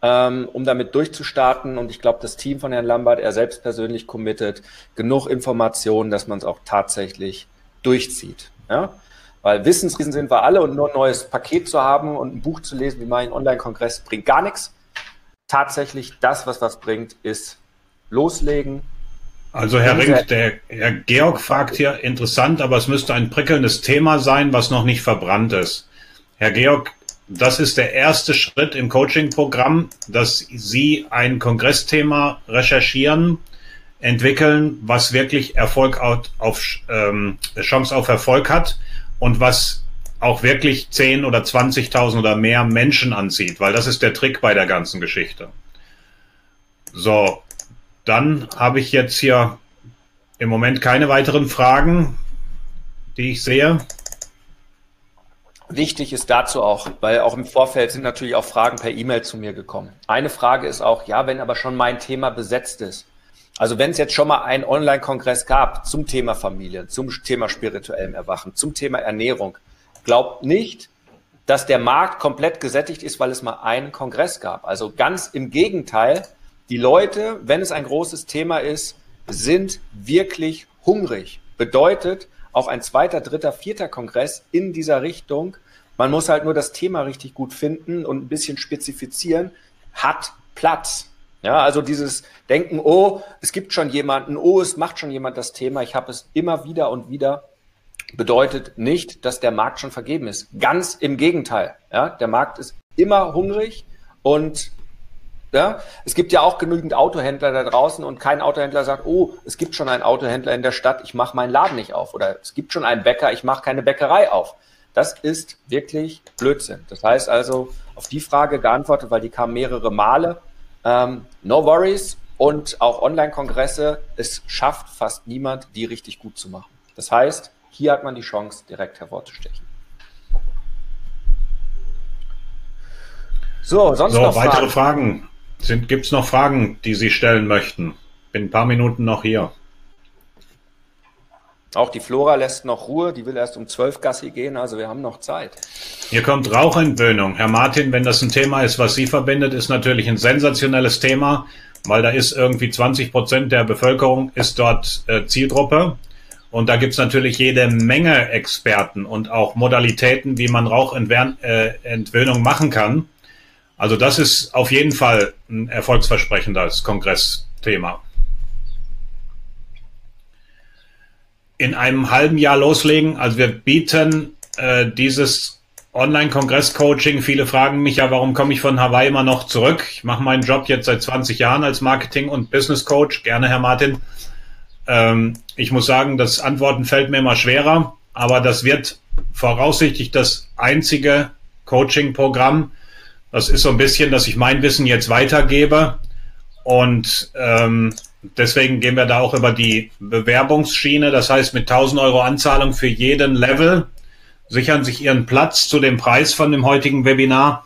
ähm, um damit durchzustarten. Und ich glaube, das Team von Herrn Lambert, er selbst persönlich committed, genug Informationen, dass man es auch tatsächlich durchzieht. Ja? Weil Wissensriesen sind wir alle und nur ein neues Paket zu haben und ein Buch zu lesen, wie mein Online-Kongress, bringt gar nichts. Tatsächlich das, was was bringt, ist loslegen, also Herr Rink, der Herr Georg fragt hier, interessant, aber es müsste ein prickelndes Thema sein, was noch nicht verbrannt ist. Herr Georg, das ist der erste Schritt im Coaching-Programm, dass Sie ein Kongressthema recherchieren, entwickeln, was wirklich Erfolg auf, ähm, Chance auf Erfolg hat und was auch wirklich 10 oder 20.000 oder mehr Menschen anzieht, weil das ist der Trick bei der ganzen Geschichte. So, dann habe ich jetzt hier im Moment keine weiteren Fragen, die ich sehe. Wichtig ist dazu auch, weil auch im Vorfeld sind natürlich auch Fragen per E-Mail zu mir gekommen. Eine Frage ist auch, ja, wenn aber schon mein Thema besetzt ist. Also wenn es jetzt schon mal einen Online-Kongress gab zum Thema Familie, zum Thema spirituellem Erwachen, zum Thema Ernährung, glaubt nicht, dass der Markt komplett gesättigt ist, weil es mal einen Kongress gab. Also ganz im Gegenteil, die Leute, wenn es ein großes Thema ist, sind wirklich hungrig. Bedeutet, auch ein zweiter, dritter, vierter Kongress in dieser Richtung, man muss halt nur das Thema richtig gut finden und ein bisschen spezifizieren, hat Platz. Ja, also dieses Denken, oh, es gibt schon jemanden, oh, es macht schon jemand das Thema, ich habe es immer wieder und wieder, bedeutet nicht, dass der Markt schon vergeben ist. Ganz im Gegenteil. Ja, der Markt ist immer hungrig und ja? Es gibt ja auch genügend Autohändler da draußen und kein Autohändler sagt, oh, es gibt schon einen Autohändler in der Stadt, ich mache meinen Laden nicht auf. Oder es gibt schon einen Bäcker, ich mache keine Bäckerei auf. Das ist wirklich Blödsinn. Das heißt also, auf die Frage geantwortet, weil die kam mehrere Male. Ähm, no worries und auch Online-Kongresse, es schafft fast niemand, die richtig gut zu machen. Das heißt, hier hat man die Chance, direkt hervorzustechen. So, sonst so, noch weitere Fragen. Fragen. Gibt es noch Fragen, die Sie stellen möchten? Bin ein paar Minuten noch hier. Auch die Flora lässt noch Ruhe, die will erst um 12 Gassi gehen, also wir haben noch Zeit. Hier kommt Rauchentwöhnung. Herr Martin, wenn das ein Thema ist, was Sie verbindet, ist natürlich ein sensationelles Thema, weil da ist irgendwie 20 Prozent der Bevölkerung ist dort äh, Zielgruppe. Und da gibt es natürlich jede Menge Experten und auch Modalitäten, wie man Rauchentwöhnung äh, machen kann. Also das ist auf jeden Fall ein erfolgsversprechendes Kongressthema. In einem halben Jahr loslegen. Also wir bieten äh, dieses Online-Kongress-Coaching. Viele fragen mich ja, warum komme ich von Hawaii immer noch zurück? Ich mache meinen Job jetzt seit 20 Jahren als Marketing- und Business-Coach. Gerne, Herr Martin. Ähm, ich muss sagen, das Antworten fällt mir immer schwerer, aber das wird voraussichtlich das einzige Coaching-Programm, das ist so ein bisschen, dass ich mein Wissen jetzt weitergebe. Und ähm, deswegen gehen wir da auch über die Bewerbungsschiene. Das heißt, mit 1000 Euro Anzahlung für jeden Level sichern sich ihren Platz zu dem Preis von dem heutigen Webinar.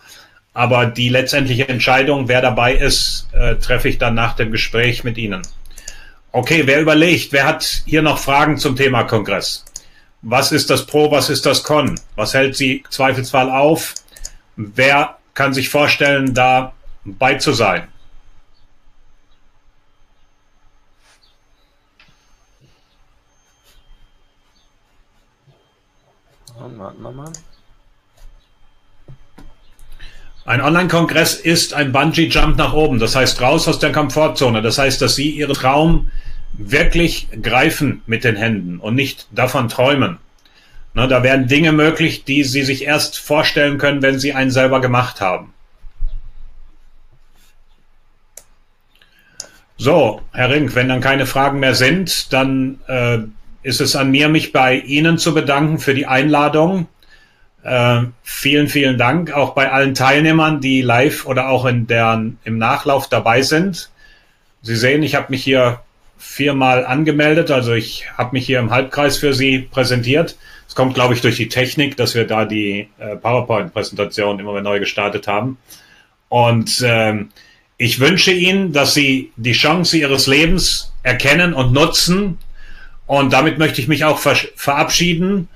Aber die letztendliche Entscheidung, wer dabei ist, äh, treffe ich dann nach dem Gespräch mit Ihnen. Okay, wer überlegt? Wer hat hier noch Fragen zum Thema Kongress? Was ist das Pro, was ist das Con? Was hält Sie Zweifelsfall auf? Wer kann sich vorstellen, da bei zu sein. Ein Online-Kongress ist ein Bungee-Jump nach oben, das heißt raus aus der Komfortzone. Das heißt, dass Sie Ihren Traum wirklich greifen mit den Händen und nicht davon träumen. Ne, da werden Dinge möglich, die Sie sich erst vorstellen können, wenn Sie einen selber gemacht haben. So, Herr Rink, wenn dann keine Fragen mehr sind, dann äh, ist es an mir, mich bei Ihnen zu bedanken für die Einladung. Äh, vielen, vielen Dank auch bei allen Teilnehmern, die live oder auch in der, im Nachlauf dabei sind. Sie sehen, ich habe mich hier viermal angemeldet, also ich habe mich hier im Halbkreis für Sie präsentiert. Es kommt, glaube ich, durch die Technik, dass wir da die äh, PowerPoint-Präsentation immer wieder neu gestartet haben. Und ähm, ich wünsche Ihnen, dass Sie die Chance Ihres Lebens erkennen und nutzen. Und damit möchte ich mich auch verabschieden.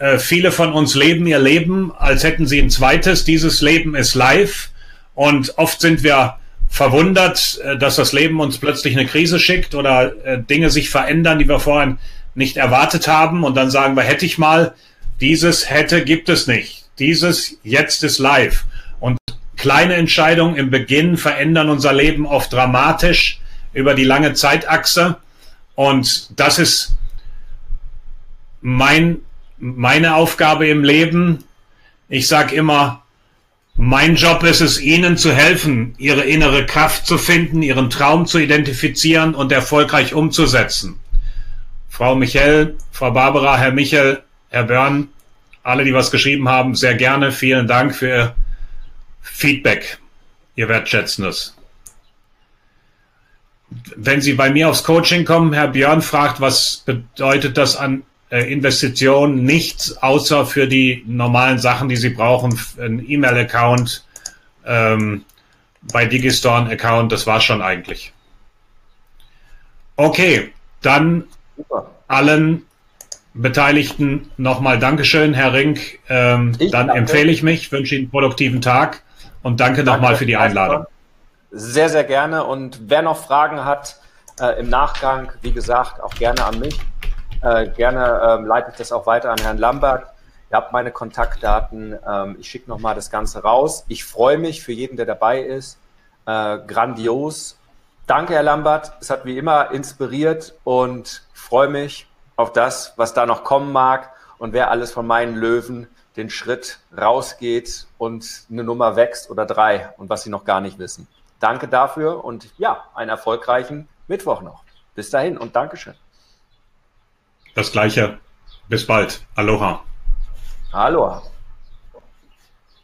Äh, viele von uns leben ihr Leben, als hätten sie ein zweites. Dieses Leben ist live. Und oft sind wir verwundert, äh, dass das Leben uns plötzlich eine Krise schickt oder äh, Dinge sich verändern, die wir vorhin nicht erwartet haben. Und dann sagen wir, hätte ich mal, dieses hätte gibt es nicht. Dieses jetzt ist live. Und kleine Entscheidungen im Beginn verändern unser Leben oft dramatisch über die lange Zeitachse. Und das ist mein meine Aufgabe im Leben, ich sage immer, mein Job ist es, Ihnen zu helfen, Ihre innere Kraft zu finden, Ihren Traum zu identifizieren und erfolgreich umzusetzen. Frau Michel, Frau Barbara, Herr Michel, Herr Börn, alle, die was geschrieben haben, sehr gerne. Vielen Dank für Ihr Feedback, Ihr Wertschätzendes. Wenn Sie bei mir aufs Coaching kommen, Herr Björn fragt, was bedeutet das an äh, Investition nichts außer für die normalen Sachen, die Sie brauchen, ein E-Mail-Account, ähm, bei Digistore ein Account, das war schon eigentlich. Okay, dann Super. allen Beteiligten nochmal Dankeschön, Herr Rink. Ähm, dann danke. empfehle ich mich, wünsche Ihnen einen produktiven Tag und danke, danke nochmal für die Einladung. Sehr, sehr gerne. Und wer noch Fragen hat äh, im Nachgang, wie gesagt, auch gerne an mich. Äh, gerne ähm, leite ich das auch weiter an Herrn Lambert. Ihr habt meine Kontaktdaten. Ähm, ich schicke nochmal das Ganze raus. Ich freue mich für jeden, der dabei ist. Äh, grandios. Danke, Herr Lambert. Es hat wie immer inspiriert und freue mich auf das, was da noch kommen mag und wer alles von meinen Löwen den Schritt rausgeht und eine Nummer wächst oder drei und was sie noch gar nicht wissen. Danke dafür und ja, einen erfolgreichen Mittwoch noch. Bis dahin und Dankeschön. Das gleiche. Bis bald. Aloha. Aloha.